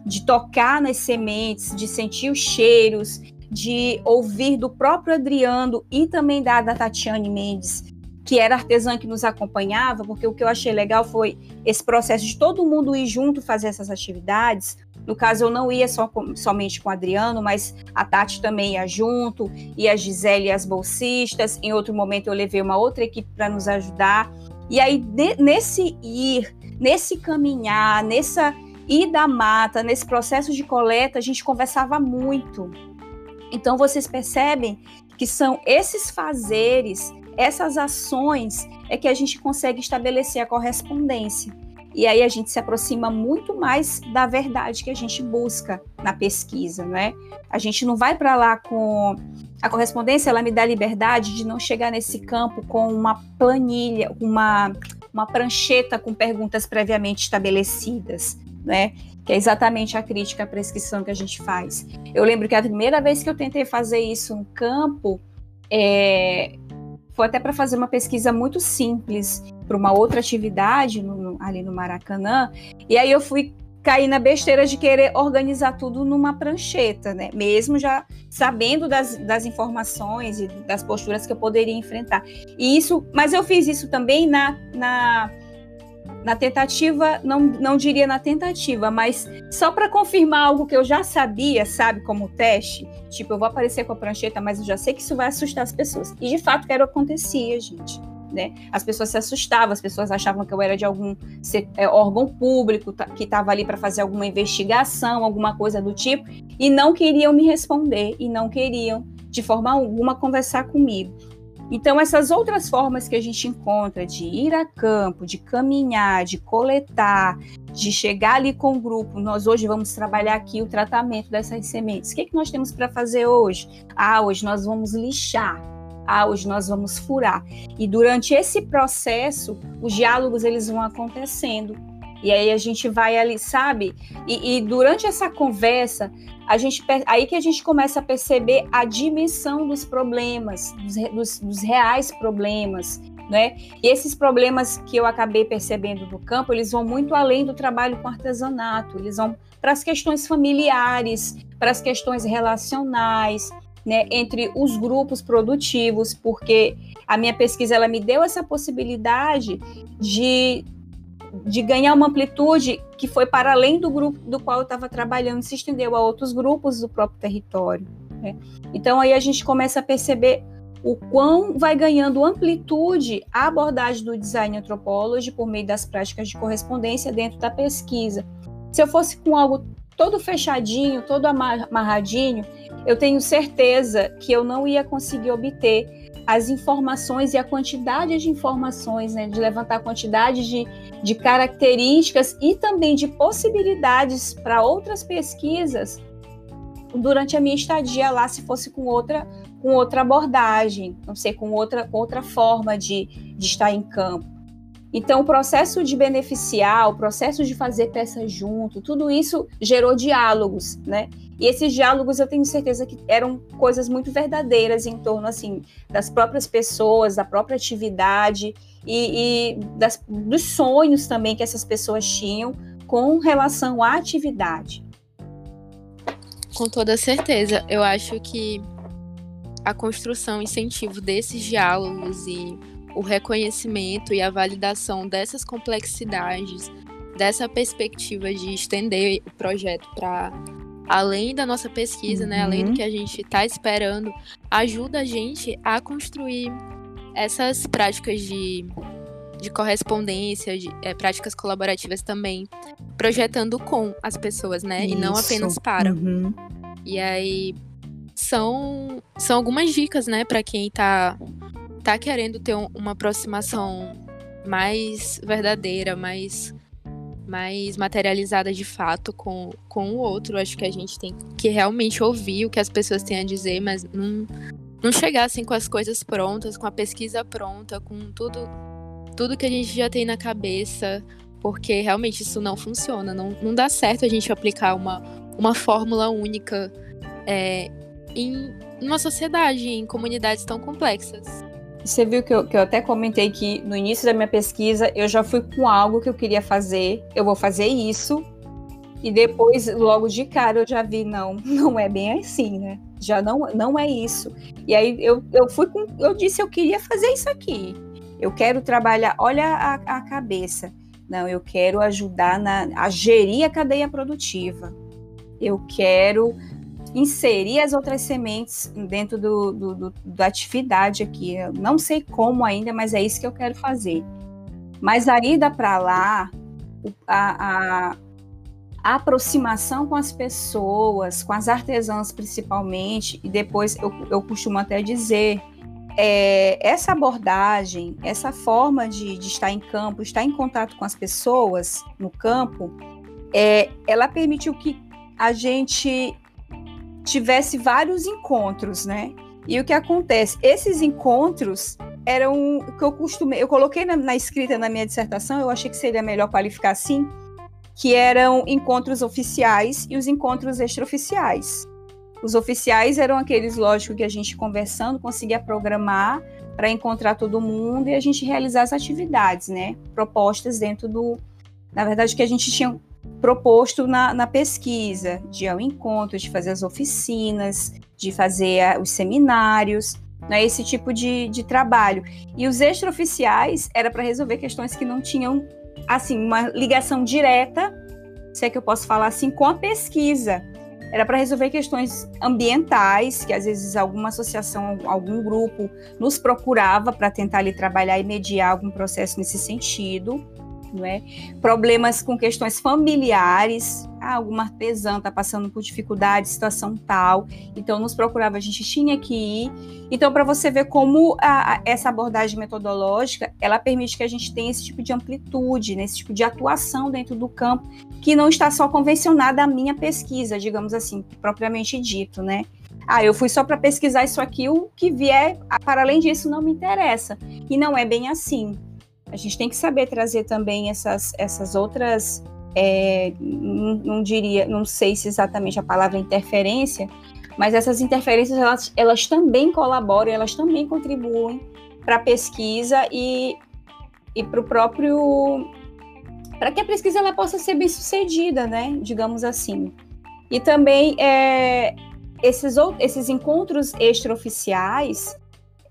de tocar nas sementes, de sentir os cheiros, de ouvir do próprio Adriano e também da, da Tatiane Mendes, que era artesã que nos acompanhava, porque o que eu achei legal foi esse processo de todo mundo ir junto fazer essas atividades. No caso, eu não ia só com, somente com o Adriano, mas a Tati também ia junto, e a Gisele e as bolsistas. Em outro momento, eu levei uma outra equipe para nos ajudar. E aí, de, nesse ir, nesse caminhar, nessa ir da mata, nesse processo de coleta, a gente conversava muito. Então, vocês percebem que são esses fazeres essas ações é que a gente consegue estabelecer a correspondência. E aí a gente se aproxima muito mais da verdade que a gente busca na pesquisa, né? A gente não vai para lá com a correspondência, ela me dá liberdade de não chegar nesse campo com uma planilha, uma uma prancheta com perguntas previamente estabelecidas, né? Que é exatamente a crítica à prescrição que a gente faz. Eu lembro que a primeira vez que eu tentei fazer isso no campo, é, foi até para fazer uma pesquisa muito simples para uma outra atividade no, ali no Maracanã. E aí eu fui cair na besteira de querer organizar tudo numa prancheta, né? Mesmo já sabendo das, das informações e das posturas que eu poderia enfrentar. E isso, mas eu fiz isso também na, na, na tentativa, não, não diria na tentativa, mas só para confirmar algo que eu já sabia, sabe, como teste. Tipo, eu vou aparecer com a prancheta, mas eu já sei que isso vai assustar as pessoas. E de fato, era o que acontecia, gente né? As pessoas se assustavam, as pessoas achavam que eu era de algum é, órgão público que estava ali para fazer alguma investigação, alguma coisa do tipo, e não queriam me responder e não queriam, de forma alguma, conversar comigo. Então, essas outras formas que a gente encontra de ir a campo, de caminhar, de coletar, de chegar ali com o grupo, nós hoje vamos trabalhar aqui o tratamento dessas sementes. O que, é que nós temos para fazer hoje? Ah, hoje nós vamos lixar ah, hoje nós vamos furar. E durante esse processo, os diálogos eles vão acontecendo. E aí a gente vai ali, sabe? E, e durante essa conversa, a gente aí que a gente começa a perceber a dimensão dos problemas, dos, dos, dos reais problemas, né? E esses problemas que eu acabei percebendo no campo, eles vão muito além do trabalho com artesanato, eles vão para as questões familiares, para as questões relacionais, né, entre os grupos produtivos, porque a minha pesquisa ela me deu essa possibilidade de, de ganhar uma amplitude que foi para além do grupo do qual eu estava trabalhando, se estendeu a outros grupos do próprio território. Né? Então aí a gente começa a perceber o quão vai ganhando amplitude a abordagem do design anthropology por meio das práticas de correspondência dentro da pesquisa. Se eu fosse com algo todo fechadinho, todo amarradinho, eu tenho certeza que eu não ia conseguir obter as informações e a quantidade de informações, né, de levantar a quantidade de, de características e também de possibilidades para outras pesquisas durante a minha estadia lá, se fosse com outra, com outra abordagem, não sei, com outra, com outra forma de, de estar em campo. Então, o processo de beneficiar, o processo de fazer peças junto, tudo isso gerou diálogos, né? E esses diálogos eu tenho certeza que eram coisas muito verdadeiras em torno assim das próprias pessoas, da própria atividade e, e das, dos sonhos também que essas pessoas tinham com relação à atividade. Com toda certeza, eu acho que a construção, incentivo desses diálogos e o reconhecimento e a validação dessas complexidades, dessa perspectiva de estender o projeto para além da nossa pesquisa, uhum. né, além do uhum. que a gente está esperando, ajuda a gente a construir essas práticas de, de correspondência, de é, práticas colaborativas também, projetando com as pessoas, né, Isso. e não apenas para. Uhum. E aí são, são algumas dicas, né, para quem está tá querendo ter um, uma aproximação mais verdadeira, mais mais materializada de fato com, com o outro. Acho que a gente tem que realmente ouvir o que as pessoas têm a dizer, mas não, não chegar assim com as coisas prontas, com a pesquisa pronta, com tudo, tudo que a gente já tem na cabeça, porque realmente isso não funciona. Não, não dá certo a gente aplicar uma, uma fórmula única é, em uma sociedade, em comunidades tão complexas. Você viu que eu, que eu até comentei que no início da minha pesquisa eu já fui com algo que eu queria fazer, eu vou fazer isso, e depois, logo de cara, eu já vi, não, não é bem assim, né? Já não, não é isso. E aí eu, eu fui com. Eu disse, eu queria fazer isso aqui. Eu quero trabalhar, olha a, a cabeça. Não, eu quero ajudar na, a gerir a cadeia produtiva. Eu quero inserir as outras sementes dentro do, do, do, da atividade aqui. Eu não sei como ainda, mas é isso que eu quero fazer. Mas a ida para lá, a, a, a, aproximação com as pessoas, com as artesãs principalmente, e depois eu, eu costumo até dizer é, essa abordagem, essa forma de, de, estar em campo, estar em contato com as pessoas no campo, é, ela permitiu que a gente tivesse vários encontros, né? E o que acontece? Esses encontros eram o que eu costumei, eu coloquei na, na escrita na minha dissertação, eu achei que seria melhor qualificar assim, que eram encontros oficiais e os encontros extraoficiais. Os oficiais eram aqueles, lógico, que a gente conversando conseguia programar para encontrar todo mundo e a gente realizar as atividades, né? Propostas dentro do. Na verdade, que a gente tinha proposto na, na pesquisa, de ir ao encontro, de fazer as oficinas, de fazer os seminários, né, esse tipo de, de trabalho. E os extraoficiais era para resolver questões que não tinham assim uma ligação direta, se é que eu posso falar assim, com a pesquisa era para resolver questões ambientais, que às vezes alguma associação, algum grupo nos procurava para tentar ali trabalhar e mediar algum processo nesse sentido não é? Problemas com questões familiares, ah, alguma artesã está passando por dificuldade, situação tal, então nos procurava, a gente tinha que ir. Então, para você ver como a, a, essa abordagem metodológica, ela permite que a gente tenha esse tipo de amplitude, né, esse tipo de atuação dentro do campo, que não está só convencionada à minha pesquisa, digamos assim, propriamente dito, né? Ah, eu fui só para pesquisar isso aqui, o que vier para além disso não me interessa. E não é bem assim. A gente tem que saber trazer também essas, essas outras, é, não, não, diria, não sei se exatamente a palavra interferência, mas essas interferências elas, elas também colaboram, elas também contribuem para a pesquisa e, e para o próprio para que a pesquisa ela possa ser bem sucedida, né? Digamos assim. E também é, esses, esses encontros extraoficiais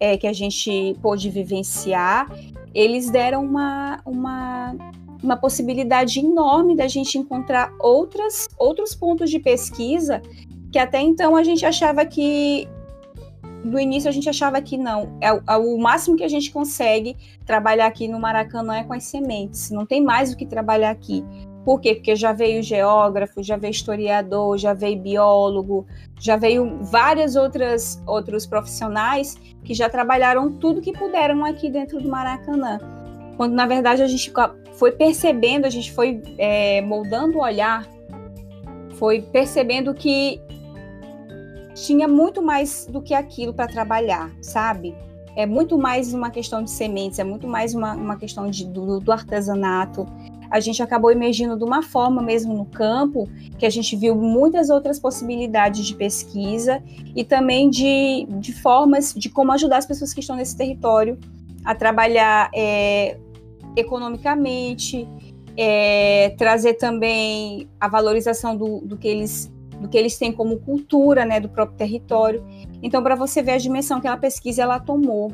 é, que a gente pôde vivenciar, eles deram uma, uma, uma possibilidade enorme da gente encontrar outras, outros pontos de pesquisa que até então a gente achava que no início a gente achava que não. É, é, o máximo que a gente consegue trabalhar aqui no Maracanã é com as sementes. Não tem mais o que trabalhar aqui. Por quê? Porque já veio geógrafo, já veio historiador, já veio biólogo, já veio várias outras outros profissionais que já trabalharam tudo que puderam aqui dentro do Maracanã. Quando na verdade a gente foi percebendo, a gente foi é, moldando o olhar, foi percebendo que tinha muito mais do que aquilo para trabalhar, sabe? É muito mais uma questão de sementes, é muito mais uma, uma questão de, do, do artesanato, a gente acabou emergindo de uma forma mesmo no campo, que a gente viu muitas outras possibilidades de pesquisa e também de, de formas de como ajudar as pessoas que estão nesse território a trabalhar é, economicamente, é, trazer também a valorização do, do, que eles, do que eles têm como cultura né, do próprio território. Então, para você ver a dimensão que a pesquisa ela tomou.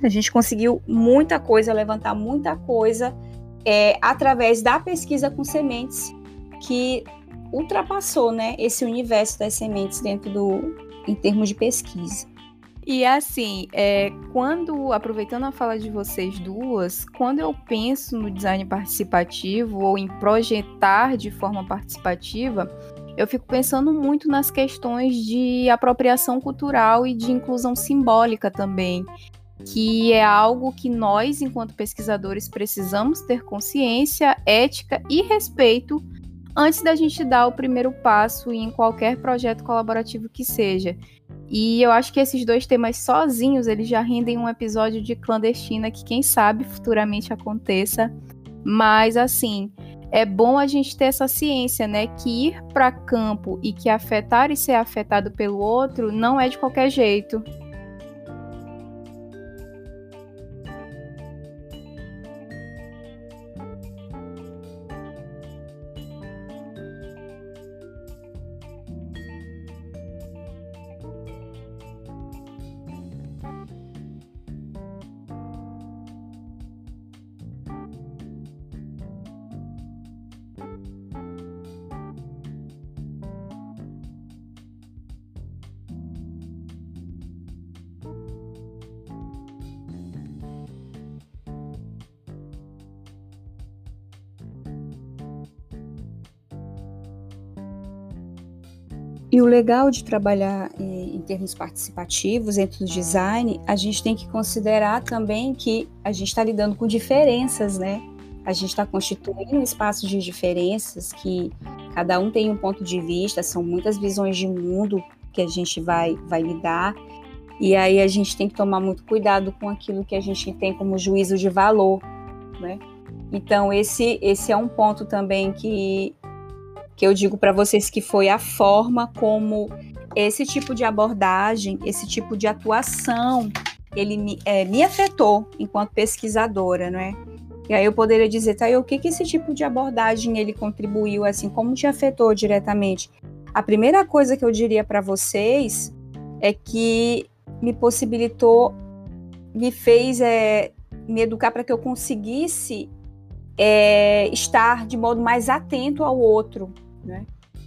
A gente conseguiu muita coisa, levantar muita coisa é, através da pesquisa com sementes que ultrapassou né, esse universo das sementes dentro do em termos de pesquisa. E assim, é, quando, aproveitando a fala de vocês duas, quando eu penso no design participativo ou em projetar de forma participativa, eu fico pensando muito nas questões de apropriação cultural e de inclusão simbólica também que é algo que nós, enquanto pesquisadores, precisamos ter consciência, ética e respeito antes da gente dar o primeiro passo em qualquer projeto colaborativo que seja. E eu acho que esses dois temas sozinhos, eles já rendem um episódio de clandestina que quem sabe futuramente aconteça. Mas assim, é bom a gente ter essa ciência, né, que ir para campo e que afetar e ser afetado pelo outro não é de qualquer jeito. E o legal de trabalhar em, em termos participativos, entre o design, a gente tem que considerar também que a gente está lidando com diferenças, né? A gente está constituindo um espaço de diferenças que cada um tem um ponto de vista, são muitas visões de mundo que a gente vai, vai lidar. E aí a gente tem que tomar muito cuidado com aquilo que a gente tem como juízo de valor, né? Então esse esse é um ponto também que que eu digo para vocês que foi a forma como esse tipo de abordagem, esse tipo de atuação, ele me, é, me afetou enquanto pesquisadora, não é? E aí eu poderia dizer, tá, e o que que esse tipo de abordagem ele contribuiu, assim, como te afetou diretamente? A primeira coisa que eu diria para vocês é que me possibilitou, me fez é, me educar para que eu conseguisse é, estar de modo mais atento ao outro, né?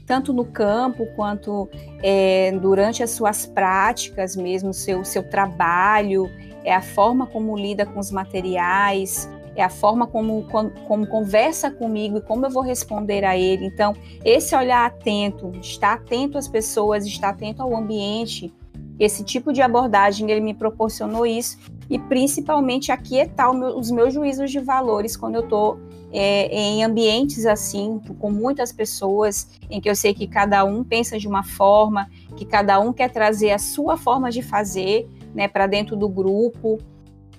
tanto no campo quanto é, durante as suas práticas mesmo, seu seu trabalho, é a forma como lida com os materiais, é a forma como, como, como, conversa comigo e como eu vou responder a ele. Então, esse olhar atento, estar atento às pessoas, estar atento ao ambiente, esse tipo de abordagem ele me proporcionou isso e principalmente aquietar meu, os meus juízos de valores quando eu estou é, em ambientes assim, com muitas pessoas, em que eu sei que cada um pensa de uma forma, que cada um quer trazer a sua forma de fazer né, para dentro do grupo.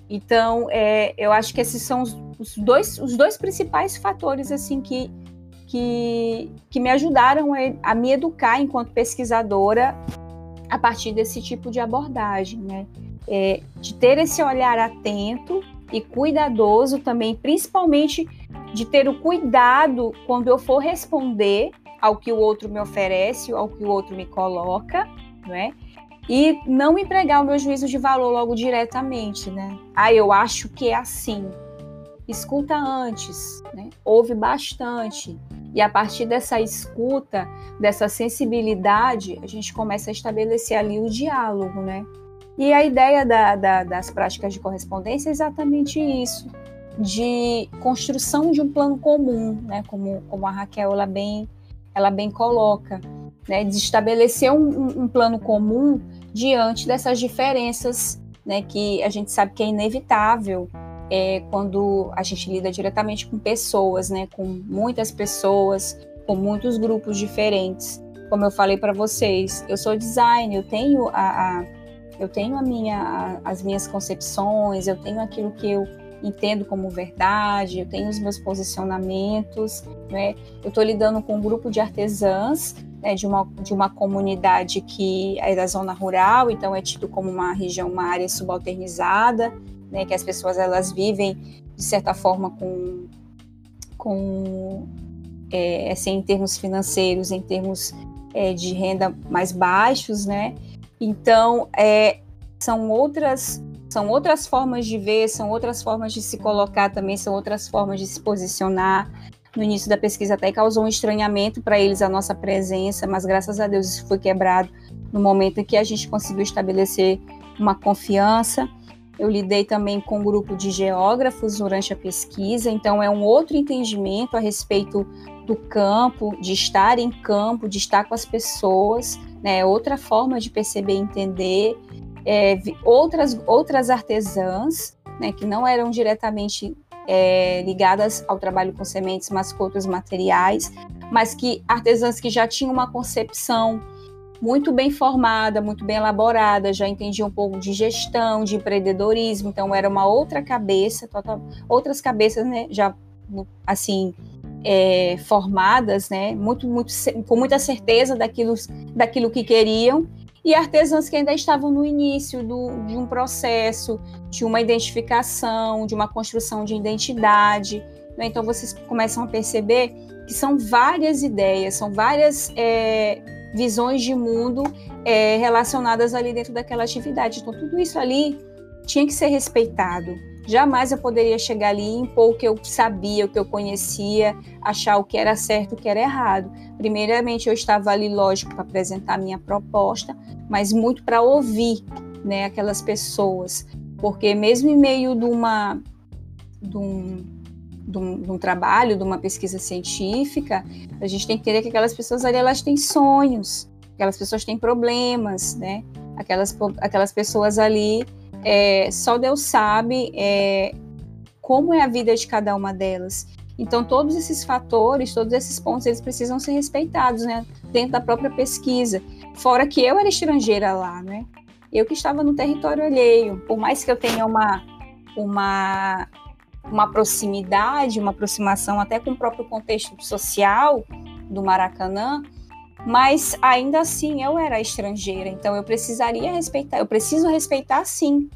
Então, é, eu acho que esses são os, os, dois, os dois principais fatores assim que, que, que me ajudaram a, a, me educar enquanto pesquisadora a partir desse tipo de abordagem, né? É, de ter esse olhar atento e cuidadoso também, principalmente de ter o cuidado quando eu for responder ao que o outro me oferece, ao que o outro me coloca, não é? e não empregar o meu juízo de valor logo diretamente, né? Ah, eu acho que é assim. Escuta antes, né? ouve bastante. E a partir dessa escuta, dessa sensibilidade, a gente começa a estabelecer ali o diálogo, né? E a ideia da, da, das práticas de correspondência é exatamente isso, de construção de um plano comum, né? Como, como a Raquel ela bem, ela bem coloca né, de estabelecer um, um, plano comum diante dessas diferenças, né, que a gente sabe que é inevitável é, quando a gente lida diretamente com pessoas, né, com muitas pessoas, com muitos grupos diferentes. Como eu falei para vocês, eu sou designer, eu tenho a, a eu tenho a minha, as minhas concepções, eu tenho aquilo que eu entendo como verdade, eu tenho os meus posicionamentos, né? Eu estou lidando com um grupo de artesãs né, de, uma, de uma comunidade que é da zona rural, então é tido como uma região, uma área subalternizada, né, que as pessoas elas vivem de certa forma com, com é, assim, em termos financeiros, em termos é, de renda mais baixos, né? Então é, são outras são outras formas de ver, são outras formas de se colocar também, são outras formas de se posicionar, no início da pesquisa até causou um estranhamento para eles a nossa presença, mas graças a Deus isso foi quebrado no momento em que a gente conseguiu estabelecer uma confiança. Eu lidei também com um grupo de geógrafos durante a pesquisa, então é um outro entendimento a respeito do campo, de estar em campo, de estar com as pessoas, né? Outra forma de perceber e entender. É, outras, outras artesãs, né, que não eram diretamente é, ligadas ao trabalho com sementes, mas com outros materiais, mas que artesãs que já tinham uma concepção muito bem formada, muito bem elaborada, já entendiam um pouco de gestão, de empreendedorismo, então era uma outra cabeça, total, outras cabeças, né, já assim é, formadas, né, muito, muito, com muita certeza daquilo, daquilo que queriam e artesãs que ainda estavam no início do, de um processo, de uma identificação, de uma construção de identidade. Né? Então vocês começam a perceber que são várias ideias, são várias é, visões de mundo é, relacionadas ali dentro daquela atividade. Então tudo isso ali tinha que ser respeitado. Jamais eu poderia chegar ali e impor o que eu sabia, o que eu conhecia, achar o que era certo, o que era errado. Primeiramente, eu estava ali, lógico, para apresentar a minha proposta, mas muito para ouvir né, aquelas pessoas. Porque mesmo em meio de uma. De um, de um, de um, trabalho, de uma pesquisa científica, a gente tem que entender que aquelas pessoas ali elas têm sonhos, aquelas pessoas têm problemas, né? Aquelas, aquelas pessoas ali, é, só Deus sabe é, como é a vida de cada uma delas. Então, todos esses fatores, todos esses pontos, eles precisam ser respeitados, né? Dentro da própria pesquisa. Fora que eu era estrangeira lá, né? Eu que estava no território alheio. Por mais que eu tenha uma, uma, uma proximidade, uma aproximação até com o próprio contexto social do Maracanã, mas ainda assim eu era estrangeira, então eu precisaria respeitar, eu preciso respeitar sim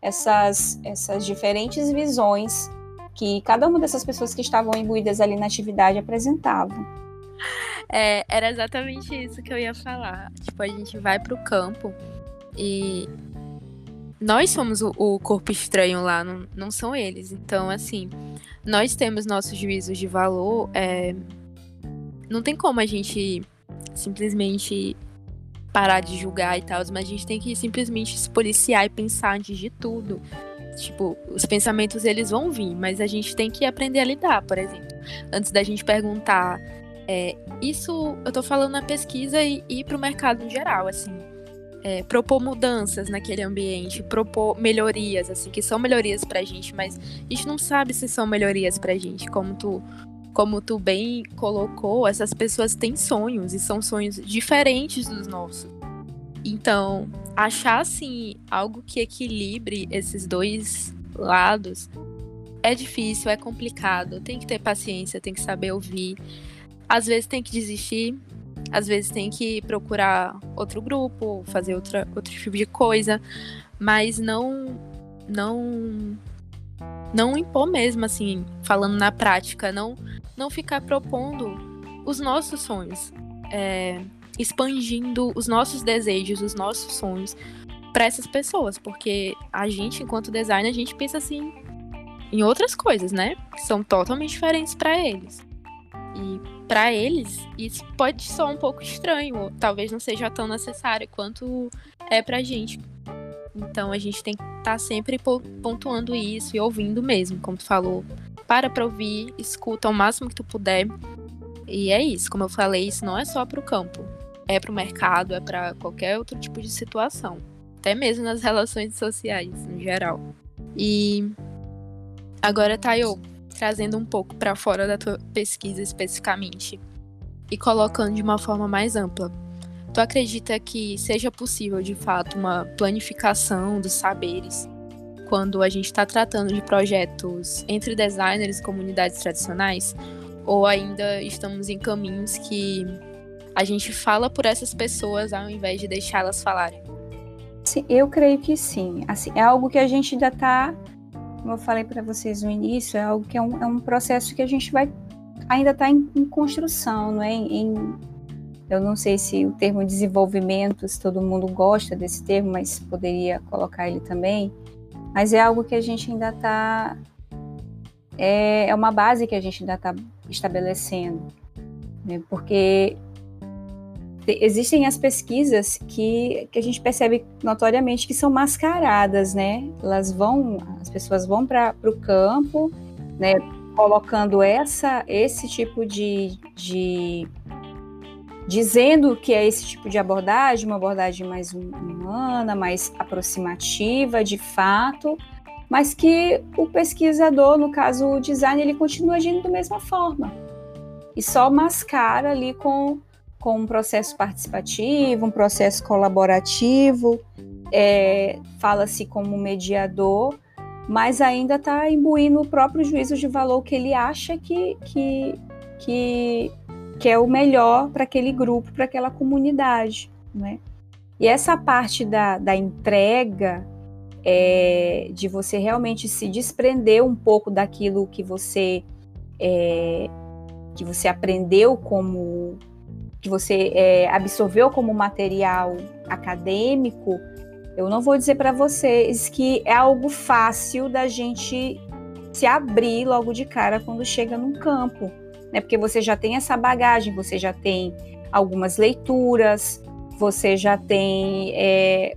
essas, essas diferentes visões que cada uma dessas pessoas que estavam imbuídas ali na atividade apresentavam. É, era exatamente isso que eu ia falar. Tipo, a gente vai para o campo e nós somos o, o corpo estranho lá, não, não, são eles. Então, assim, nós temos nossos juízos de valor. É, não tem como a gente simplesmente parar de julgar e tal, mas a gente tem que simplesmente se policiar e pensar antes de tudo. Tipo, os pensamentos eles vão vir, mas a gente tem que aprender a lidar, por exemplo. Antes da gente perguntar, é, isso eu tô falando na pesquisa e, e pro mercado em geral, assim. É, propor mudanças naquele ambiente, propor melhorias, assim, que são melhorias pra gente, mas a gente não sabe se são melhorias pra gente, como tu, como tu bem colocou, essas pessoas têm sonhos e são sonhos diferentes dos nossos. Então, achar assim algo que equilibre esses dois lados é difícil, é complicado. Tem que ter paciência, tem que saber ouvir. Às vezes tem que desistir, às vezes tem que procurar outro grupo, fazer outra, outro tipo de coisa, mas não não não impor mesmo assim, falando na prática, não não ficar propondo os nossos sonhos. É, expandindo os nossos desejos, os nossos sonhos para essas pessoas, porque a gente, enquanto designer, a gente pensa assim em outras coisas, né? Que são totalmente diferentes para eles. E para eles, isso pode soar um pouco estranho, talvez não seja tão necessário quanto é pra gente. Então a gente tem que estar tá sempre pontuando isso e ouvindo mesmo, como tu falou. Para pra ouvir, escuta o máximo que tu puder. E é isso, como eu falei, isso não é só pro campo é para o mercado, é para qualquer outro tipo de situação, até mesmo nas relações sociais em geral. E agora, Tayo, trazendo um pouco para fora da tua pesquisa especificamente e colocando de uma forma mais ampla. Tu acredita que seja possível, de fato, uma planificação dos saberes quando a gente está tratando de projetos entre designers e comunidades tradicionais? Ou ainda estamos em caminhos que a gente fala por essas pessoas ao invés de deixá-las falarem? Eu creio que sim. Assim, é algo que a gente ainda está, como eu falei para vocês no início, é algo que é um, é um, processo que a gente vai ainda está em, em, construção, não é? Em, eu não sei se o termo desenvolvimento, se todo mundo gosta desse termo, mas poderia colocar ele também. Mas é algo que a gente ainda está. É, é uma base que a gente ainda está estabelecendo. Né? Porque existem as pesquisas que, que a gente percebe notoriamente que são mascaradas, né? Elas vão, as pessoas vão para o campo, né? Colocando essa, esse tipo de, de dizendo que é esse tipo de abordagem, uma abordagem mais hum, humana, mais aproximativa, de fato, mas que o pesquisador, no caso o design, ele continua agindo da mesma forma. E só mascara ali com com um processo participativo, um processo colaborativo, é, fala-se como mediador, mas ainda está imbuindo o próprio juízo de valor que ele acha que, que, que, que é o melhor para aquele grupo, para aquela comunidade. Né? E essa parte da, da entrega, é, de você realmente se desprender um pouco daquilo que você é, que você aprendeu como que você é, absorveu como material acadêmico, eu não vou dizer para vocês que é algo fácil da gente se abrir logo de cara quando chega num campo, né? Porque você já tem essa bagagem, você já tem algumas leituras, você já tem é,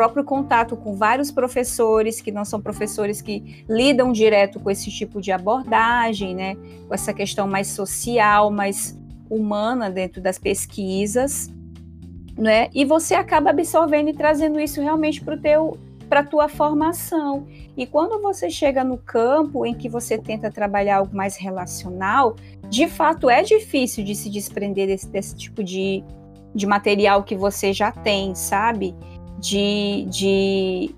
próprio contato com vários professores que não são professores que lidam direto com esse tipo de abordagem, né? Com essa questão mais social, mais humana dentro das pesquisas. né? E você acaba absorvendo e trazendo isso realmente para o teu para a tua formação. E quando você chega no campo em que você tenta trabalhar algo mais relacional, de fato é difícil de se desprender desse, desse tipo de, de material que você já tem, sabe? De, de,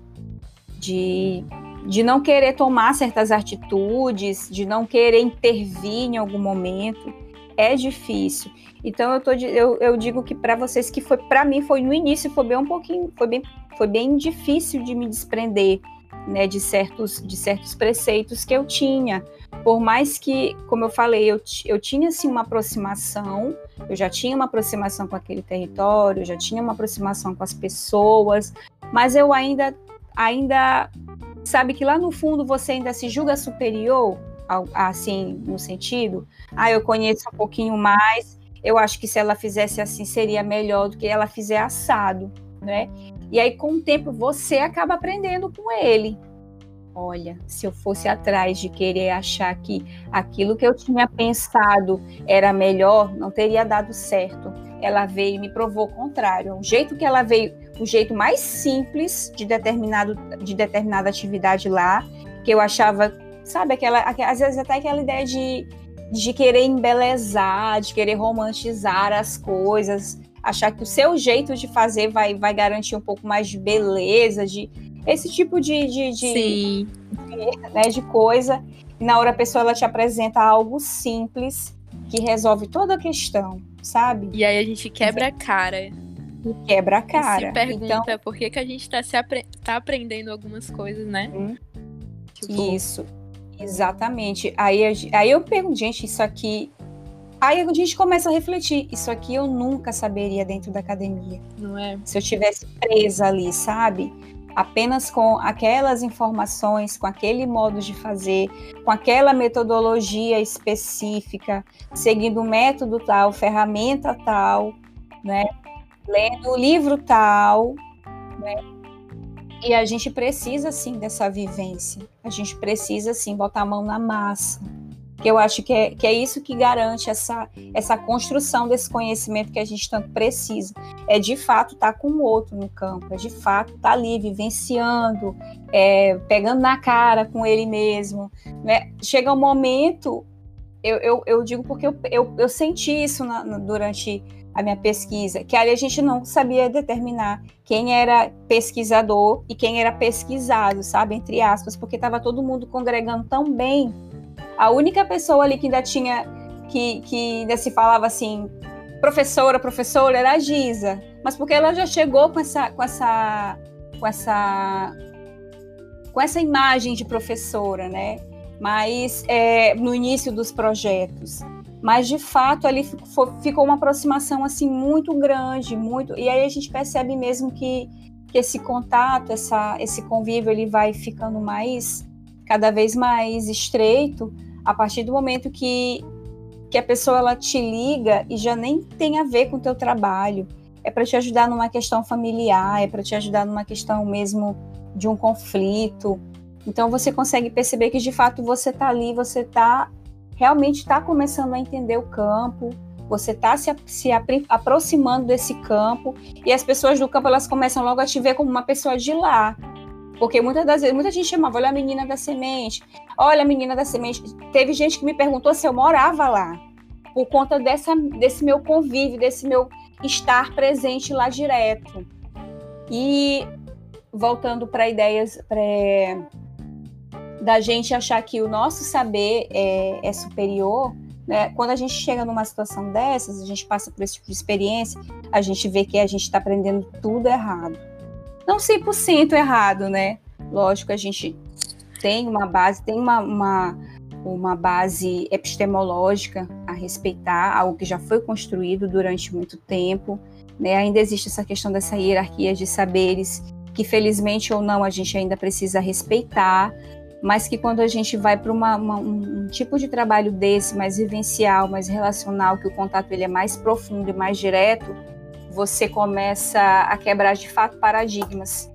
de, de não querer tomar certas atitudes, de não querer intervir em algum momento. É difícil. Então eu, tô, eu, eu digo que para vocês que foi para mim foi no início foi bem um pouquinho foi bem foi bem difícil de me desprender né, de, certos, de certos preceitos que eu tinha. Por mais que, como eu falei, eu, eu tinha assim, uma aproximação, eu já tinha uma aproximação com aquele território, eu já tinha uma aproximação com as pessoas, mas eu ainda, ainda sabe que lá no fundo você ainda se julga superior, assim, no sentido, ah, eu conheço um pouquinho mais, eu acho que se ela fizesse assim seria melhor do que ela fizer assado, né? E aí, com o tempo, você acaba aprendendo com ele. Olha, se eu fosse atrás de querer achar que aquilo que eu tinha pensado era melhor, não teria dado certo. Ela veio e me provou o contrário. O jeito que ela veio, o jeito mais simples de determinado de determinada atividade lá, que eu achava, sabe, aquela, às vezes até aquela ideia de, de querer embelezar, de querer romantizar as coisas, achar que o seu jeito de fazer vai, vai garantir um pouco mais de beleza, de esse tipo de, de, de, de, né, de coisa. E na hora a pessoa ela te apresenta algo simples que resolve toda a questão, sabe? E aí a gente quebra a cara. E quebra a cara. E se pergunta então, por que, que a gente tá, se apre tá aprendendo algumas coisas, né? Hum, tipo... Isso, exatamente. Aí, aí eu pergunto, gente, isso aqui Aí a gente começa a refletir, isso aqui eu nunca saberia dentro da academia. Não é? Se eu tivesse presa ali, sabe? Apenas com aquelas informações, com aquele modo de fazer, com aquela metodologia específica, seguindo o método tal, ferramenta tal, né? Lendo o livro tal, né? E a gente precisa sim dessa vivência. A gente precisa sim botar a mão na massa que eu acho que é, que é isso que garante essa, essa construção desse conhecimento que a gente tanto precisa. É de fato estar tá com o outro no campo, é de fato estar tá ali vivenciando, é, pegando na cara com ele mesmo. Né? Chega um momento, eu, eu, eu digo porque eu, eu, eu senti isso na, na, durante a minha pesquisa, que ali a gente não sabia determinar quem era pesquisador e quem era pesquisado, sabe, entre aspas, porque estava todo mundo congregando tão bem a única pessoa ali que ainda tinha, que, que ainda se falava assim, professora, professora, era a Giza. Mas porque ela já chegou com essa, com essa, com essa, com essa imagem de professora, né? Mas é, no início dos projetos. Mas de fato ali ficou, ficou uma aproximação assim muito grande, muito. E aí a gente percebe mesmo que, que esse contato, essa, esse convívio, ele vai ficando mais cada vez mais estreito a partir do momento que, que a pessoa ela te liga e já nem tem a ver com o teu trabalho. É para te ajudar numa questão familiar, é para te ajudar numa questão mesmo de um conflito. Então você consegue perceber que de fato você está ali, você está realmente está começando a entender o campo, você está se, se aproximando desse campo e as pessoas do campo elas começam logo a te ver como uma pessoa de lá. Porque muitas das vezes, muita gente chamava, olha a menina da semente, olha a menina da semente. Teve gente que me perguntou se eu morava lá, por conta dessa, desse meu convívio, desse meu estar presente lá direto. E voltando para ideias pra, da gente achar que o nosso saber é, é superior, né? quando a gente chega numa situação dessas, a gente passa por esse tipo de experiência, a gente vê que a gente está aprendendo tudo errado não 100% errado, né? Lógico, a gente tem uma base, tem uma, uma, uma base epistemológica a respeitar, algo que já foi construído durante muito tempo. Né? Ainda existe essa questão dessa hierarquia de saberes que, felizmente ou não, a gente ainda precisa respeitar, mas que quando a gente vai para um tipo de trabalho desse, mais vivencial, mais relacional, que o contato ele é mais profundo e mais direto, você começa a quebrar de fato paradigmas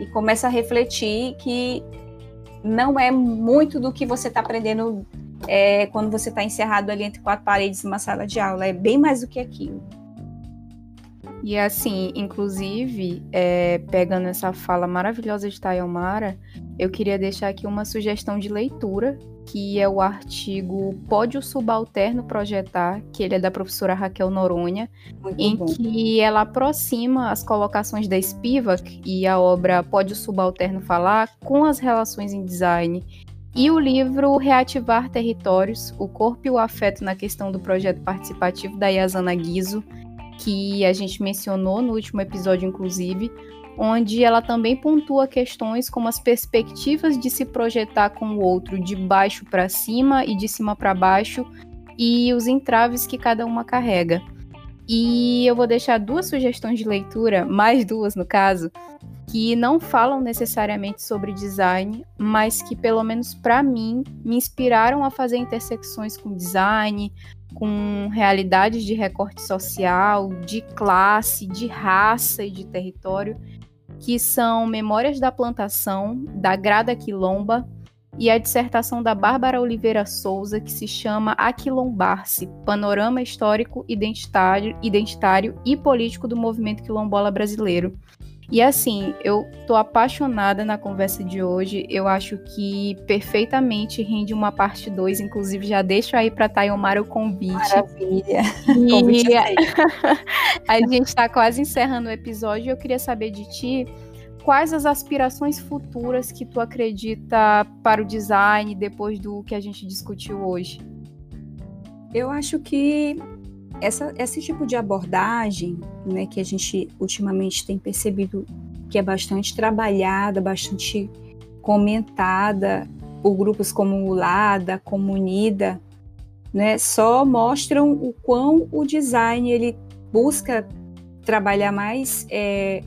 e começa a refletir que não é muito do que você está aprendendo é, quando você está encerrado ali entre quatro paredes numa sala de aula, é bem mais do que aquilo. E assim, inclusive, é, pegando essa fala maravilhosa de Tayomara, eu queria deixar aqui uma sugestão de leitura, que é o artigo Pódio Subalterno Projetar, que ele é da professora Raquel Noronha, Muito em bom. que ela aproxima as colocações da Spivak e a obra Pódio Subalterno Falar com as relações em design e o livro Reativar Territórios, o Corpo e o Afeto na Questão do Projeto Participativo da Yasana Guizo, que a gente mencionou no último episódio, inclusive, onde ela também pontua questões como as perspectivas de se projetar com o outro de baixo para cima e de cima para baixo e os entraves que cada uma carrega. E eu vou deixar duas sugestões de leitura, mais duas no caso, que não falam necessariamente sobre design, mas que, pelo menos para mim, me inspiraram a fazer intersecções com design, com realidades de recorte social, de classe, de raça e de território, que são Memórias da Plantação, da Grada Quilomba, e a dissertação da Bárbara Oliveira Souza, que se chama Aquilombar-se, Panorama Histórico, Identitário, Identitário e Político do Movimento Quilombola Brasileiro, e assim, eu tô apaixonada na conversa de hoje. Eu acho que perfeitamente rende uma parte 2. Inclusive, já deixo aí para Tayomar o convite. Maravilha. E a gente está quase encerrando o episódio. Eu queria saber de ti quais as aspirações futuras que tu acredita para o design depois do que a gente discutiu hoje. Eu acho que essa, esse tipo de abordagem, né, que a gente ultimamente tem percebido que é bastante trabalhada, bastante comentada por grupos como o LADA, como Unida, né, só mostram o quão o design ele busca trabalhar mais é,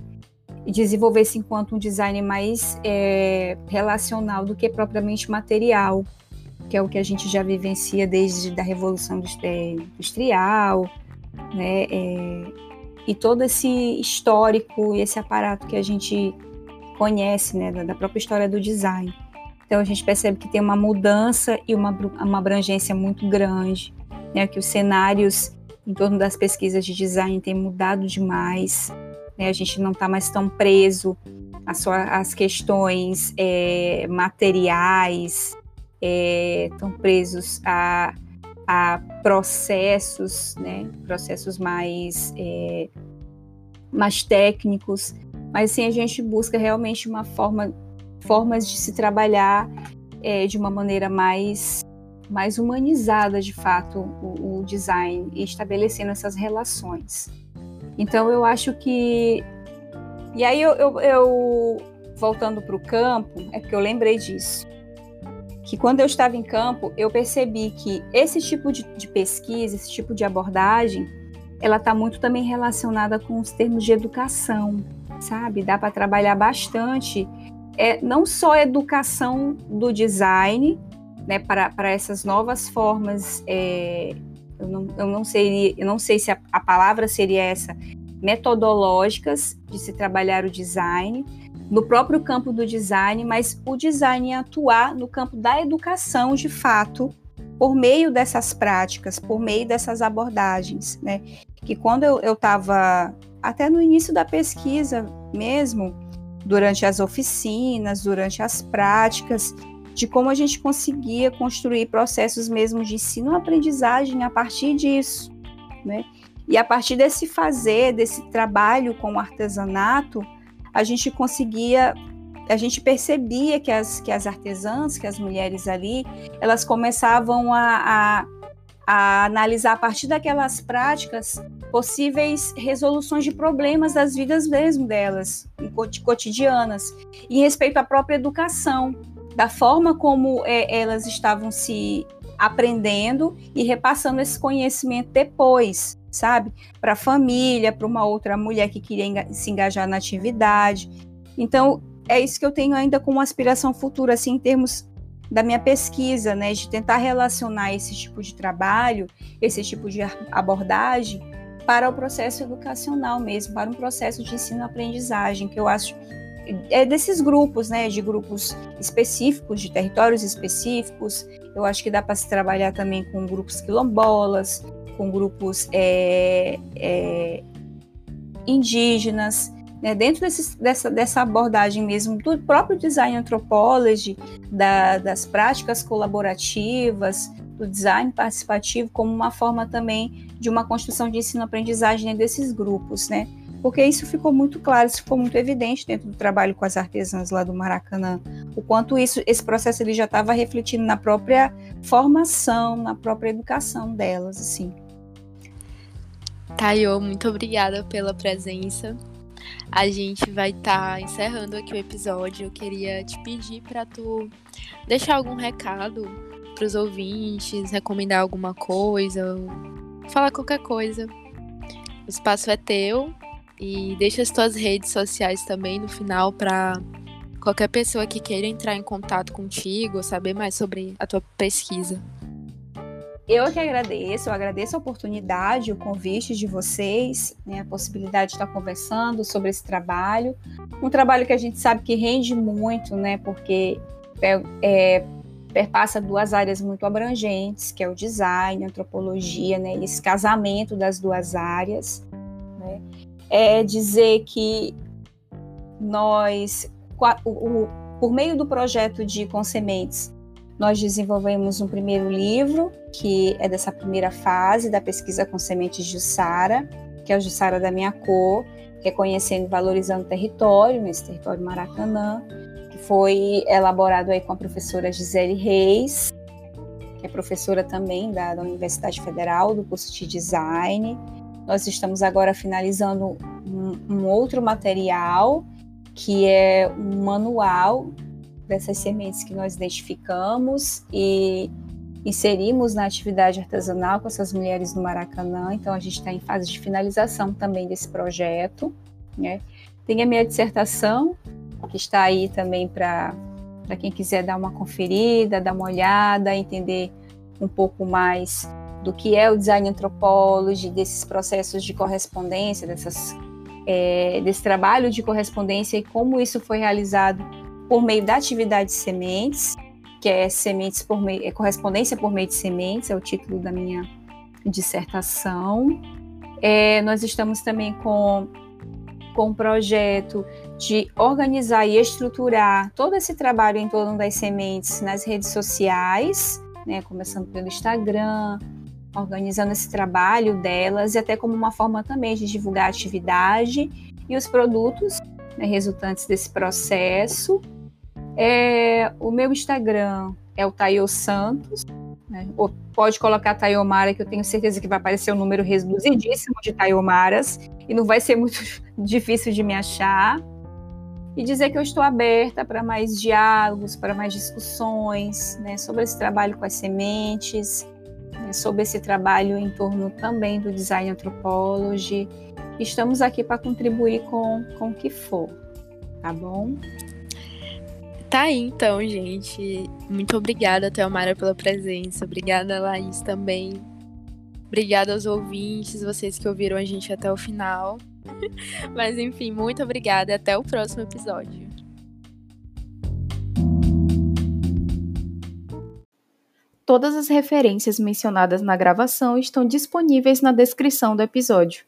desenvolver-se enquanto um design mais é, relacional do que propriamente material que é o que a gente já vivencia desde a Revolução é, Industrial, né? É, e todo esse histórico e esse aparato que a gente conhece, né, da própria história do design. Então a gente percebe que tem uma mudança e uma, uma abrangência muito grande, né, que os cenários em torno das pesquisas de design têm mudado demais, né, a gente não está mais tão preso às, às questões é, materiais, estão é, presos a, a processos, né, processos mais, é, mais técnicos, mas sim a gente busca realmente uma forma, formas de se trabalhar é, de uma maneira mais, mais humanizada, de fato, o, o design e estabelecendo essas relações. Então eu acho que e aí eu, eu, eu voltando para o campo, é porque eu lembrei disso que quando eu estava em campo, eu percebi que esse tipo de, de pesquisa, esse tipo de abordagem, ela está muito também relacionada com os termos de educação, sabe? Dá para trabalhar bastante, é, não só a educação do design, né, para, para essas novas formas, é, eu, não, eu, não sei, eu não sei se a, a palavra seria essa, metodológicas de se trabalhar o design, no próprio campo do design, mas o design atuar no campo da educação de fato, por meio dessas práticas, por meio dessas abordagens, né? Que quando eu estava, até no início da pesquisa mesmo, durante as oficinas, durante as práticas, de como a gente conseguia construir processos mesmo de ensino-aprendizagem a partir disso, né? E a partir desse fazer, desse trabalho com o artesanato, a gente conseguia, a gente percebia que as, que as artesãs, que as mulheres ali, elas começavam a, a, a analisar a partir daquelas práticas possíveis resoluções de problemas das vidas mesmo delas, cotidianas, em respeito à própria educação, da forma como é, elas estavam se aprendendo e repassando esse conhecimento depois sabe? Para a família, para uma outra mulher que queria se engajar na atividade. Então, é isso que eu tenho ainda como aspiração futura, assim, em termos da minha pesquisa, né, de tentar relacionar esse tipo de trabalho, esse tipo de abordagem para o processo educacional mesmo, para um processo de ensino-aprendizagem, que eu acho é desses grupos, né, de grupos específicos, de territórios específicos. Eu acho que dá para se trabalhar também com grupos quilombolas, com grupos é, é, indígenas, né, dentro dessa, dessa abordagem mesmo do próprio design anthropology, da, das práticas colaborativas, do design participativo, como uma forma também de uma construção de ensino-aprendizagem desses grupos, né? Porque isso ficou muito claro, isso ficou muito evidente dentro do trabalho com as artesãs lá do Maracanã, o quanto isso, esse processo ele já estava refletindo na própria formação, na própria educação delas, assim. Tayo, muito obrigada pela presença. A gente vai estar tá encerrando aqui o episódio. Eu queria te pedir para tu deixar algum recado para os ouvintes, recomendar alguma coisa, falar qualquer coisa. O espaço é teu e deixa as tuas redes sociais também no final para qualquer pessoa que queira entrar em contato contigo, saber mais sobre a tua pesquisa. Eu que agradeço, eu agradeço a oportunidade, o convite de vocês, né, a possibilidade de estar conversando sobre esse trabalho. Um trabalho que a gente sabe que rende muito, né, porque é, é, perpassa duas áreas muito abrangentes, que é o design, a antropologia, né, esse casamento das duas áreas. Né. É dizer que nós, o, o, por meio do projeto de Consementes, nós desenvolvemos um primeiro livro, que é dessa primeira fase da pesquisa com sementes de Jussara, que é o Jussara da Minha Cor, reconhecendo e valorizando o território, nesse território Maracanã, que foi elaborado aí com a professora Gisele Reis, que é professora também da, da Universidade Federal, do curso de Design. Nós estamos agora finalizando um, um outro material, que é um manual dessas sementes que nós identificamos e inserimos na atividade artesanal com essas mulheres do Maracanã. Então, a gente está em fase de finalização também desse projeto. Né? Tem a minha dissertação, que está aí também para quem quiser dar uma conferida, dar uma olhada, entender um pouco mais do que é o design antropology, desses processos de correspondência, dessas, é, desse trabalho de correspondência e como isso foi realizado por meio da atividade sementes, que é sementes por meio, é correspondência por meio de sementes, é o título da minha dissertação. É, nós estamos também com, com um projeto de organizar e estruturar todo esse trabalho em torno das sementes nas redes sociais, né, começando pelo Instagram, organizando esse trabalho delas e até como uma forma também de divulgar a atividade e os produtos né, resultantes desse processo. É, o meu Instagram é o Tayo Santos. Né? Ou pode colocar Tayomara, que eu tenho certeza que vai aparecer um número reduzidíssimo de Tayomaras e não vai ser muito difícil de me achar. E dizer que eu estou aberta para mais diálogos, para mais discussões né, sobre esse trabalho com as sementes, sobre esse trabalho em torno também do design anthropology. Estamos aqui para contribuir com, com o que for, tá bom? Tá aí então, gente. Muito obrigada, Thelmara, pela presença. Obrigada, Laís, também. Obrigada aos ouvintes, vocês que ouviram a gente até o final. Mas enfim, muito obrigada e até o próximo episódio. Todas as referências mencionadas na gravação estão disponíveis na descrição do episódio.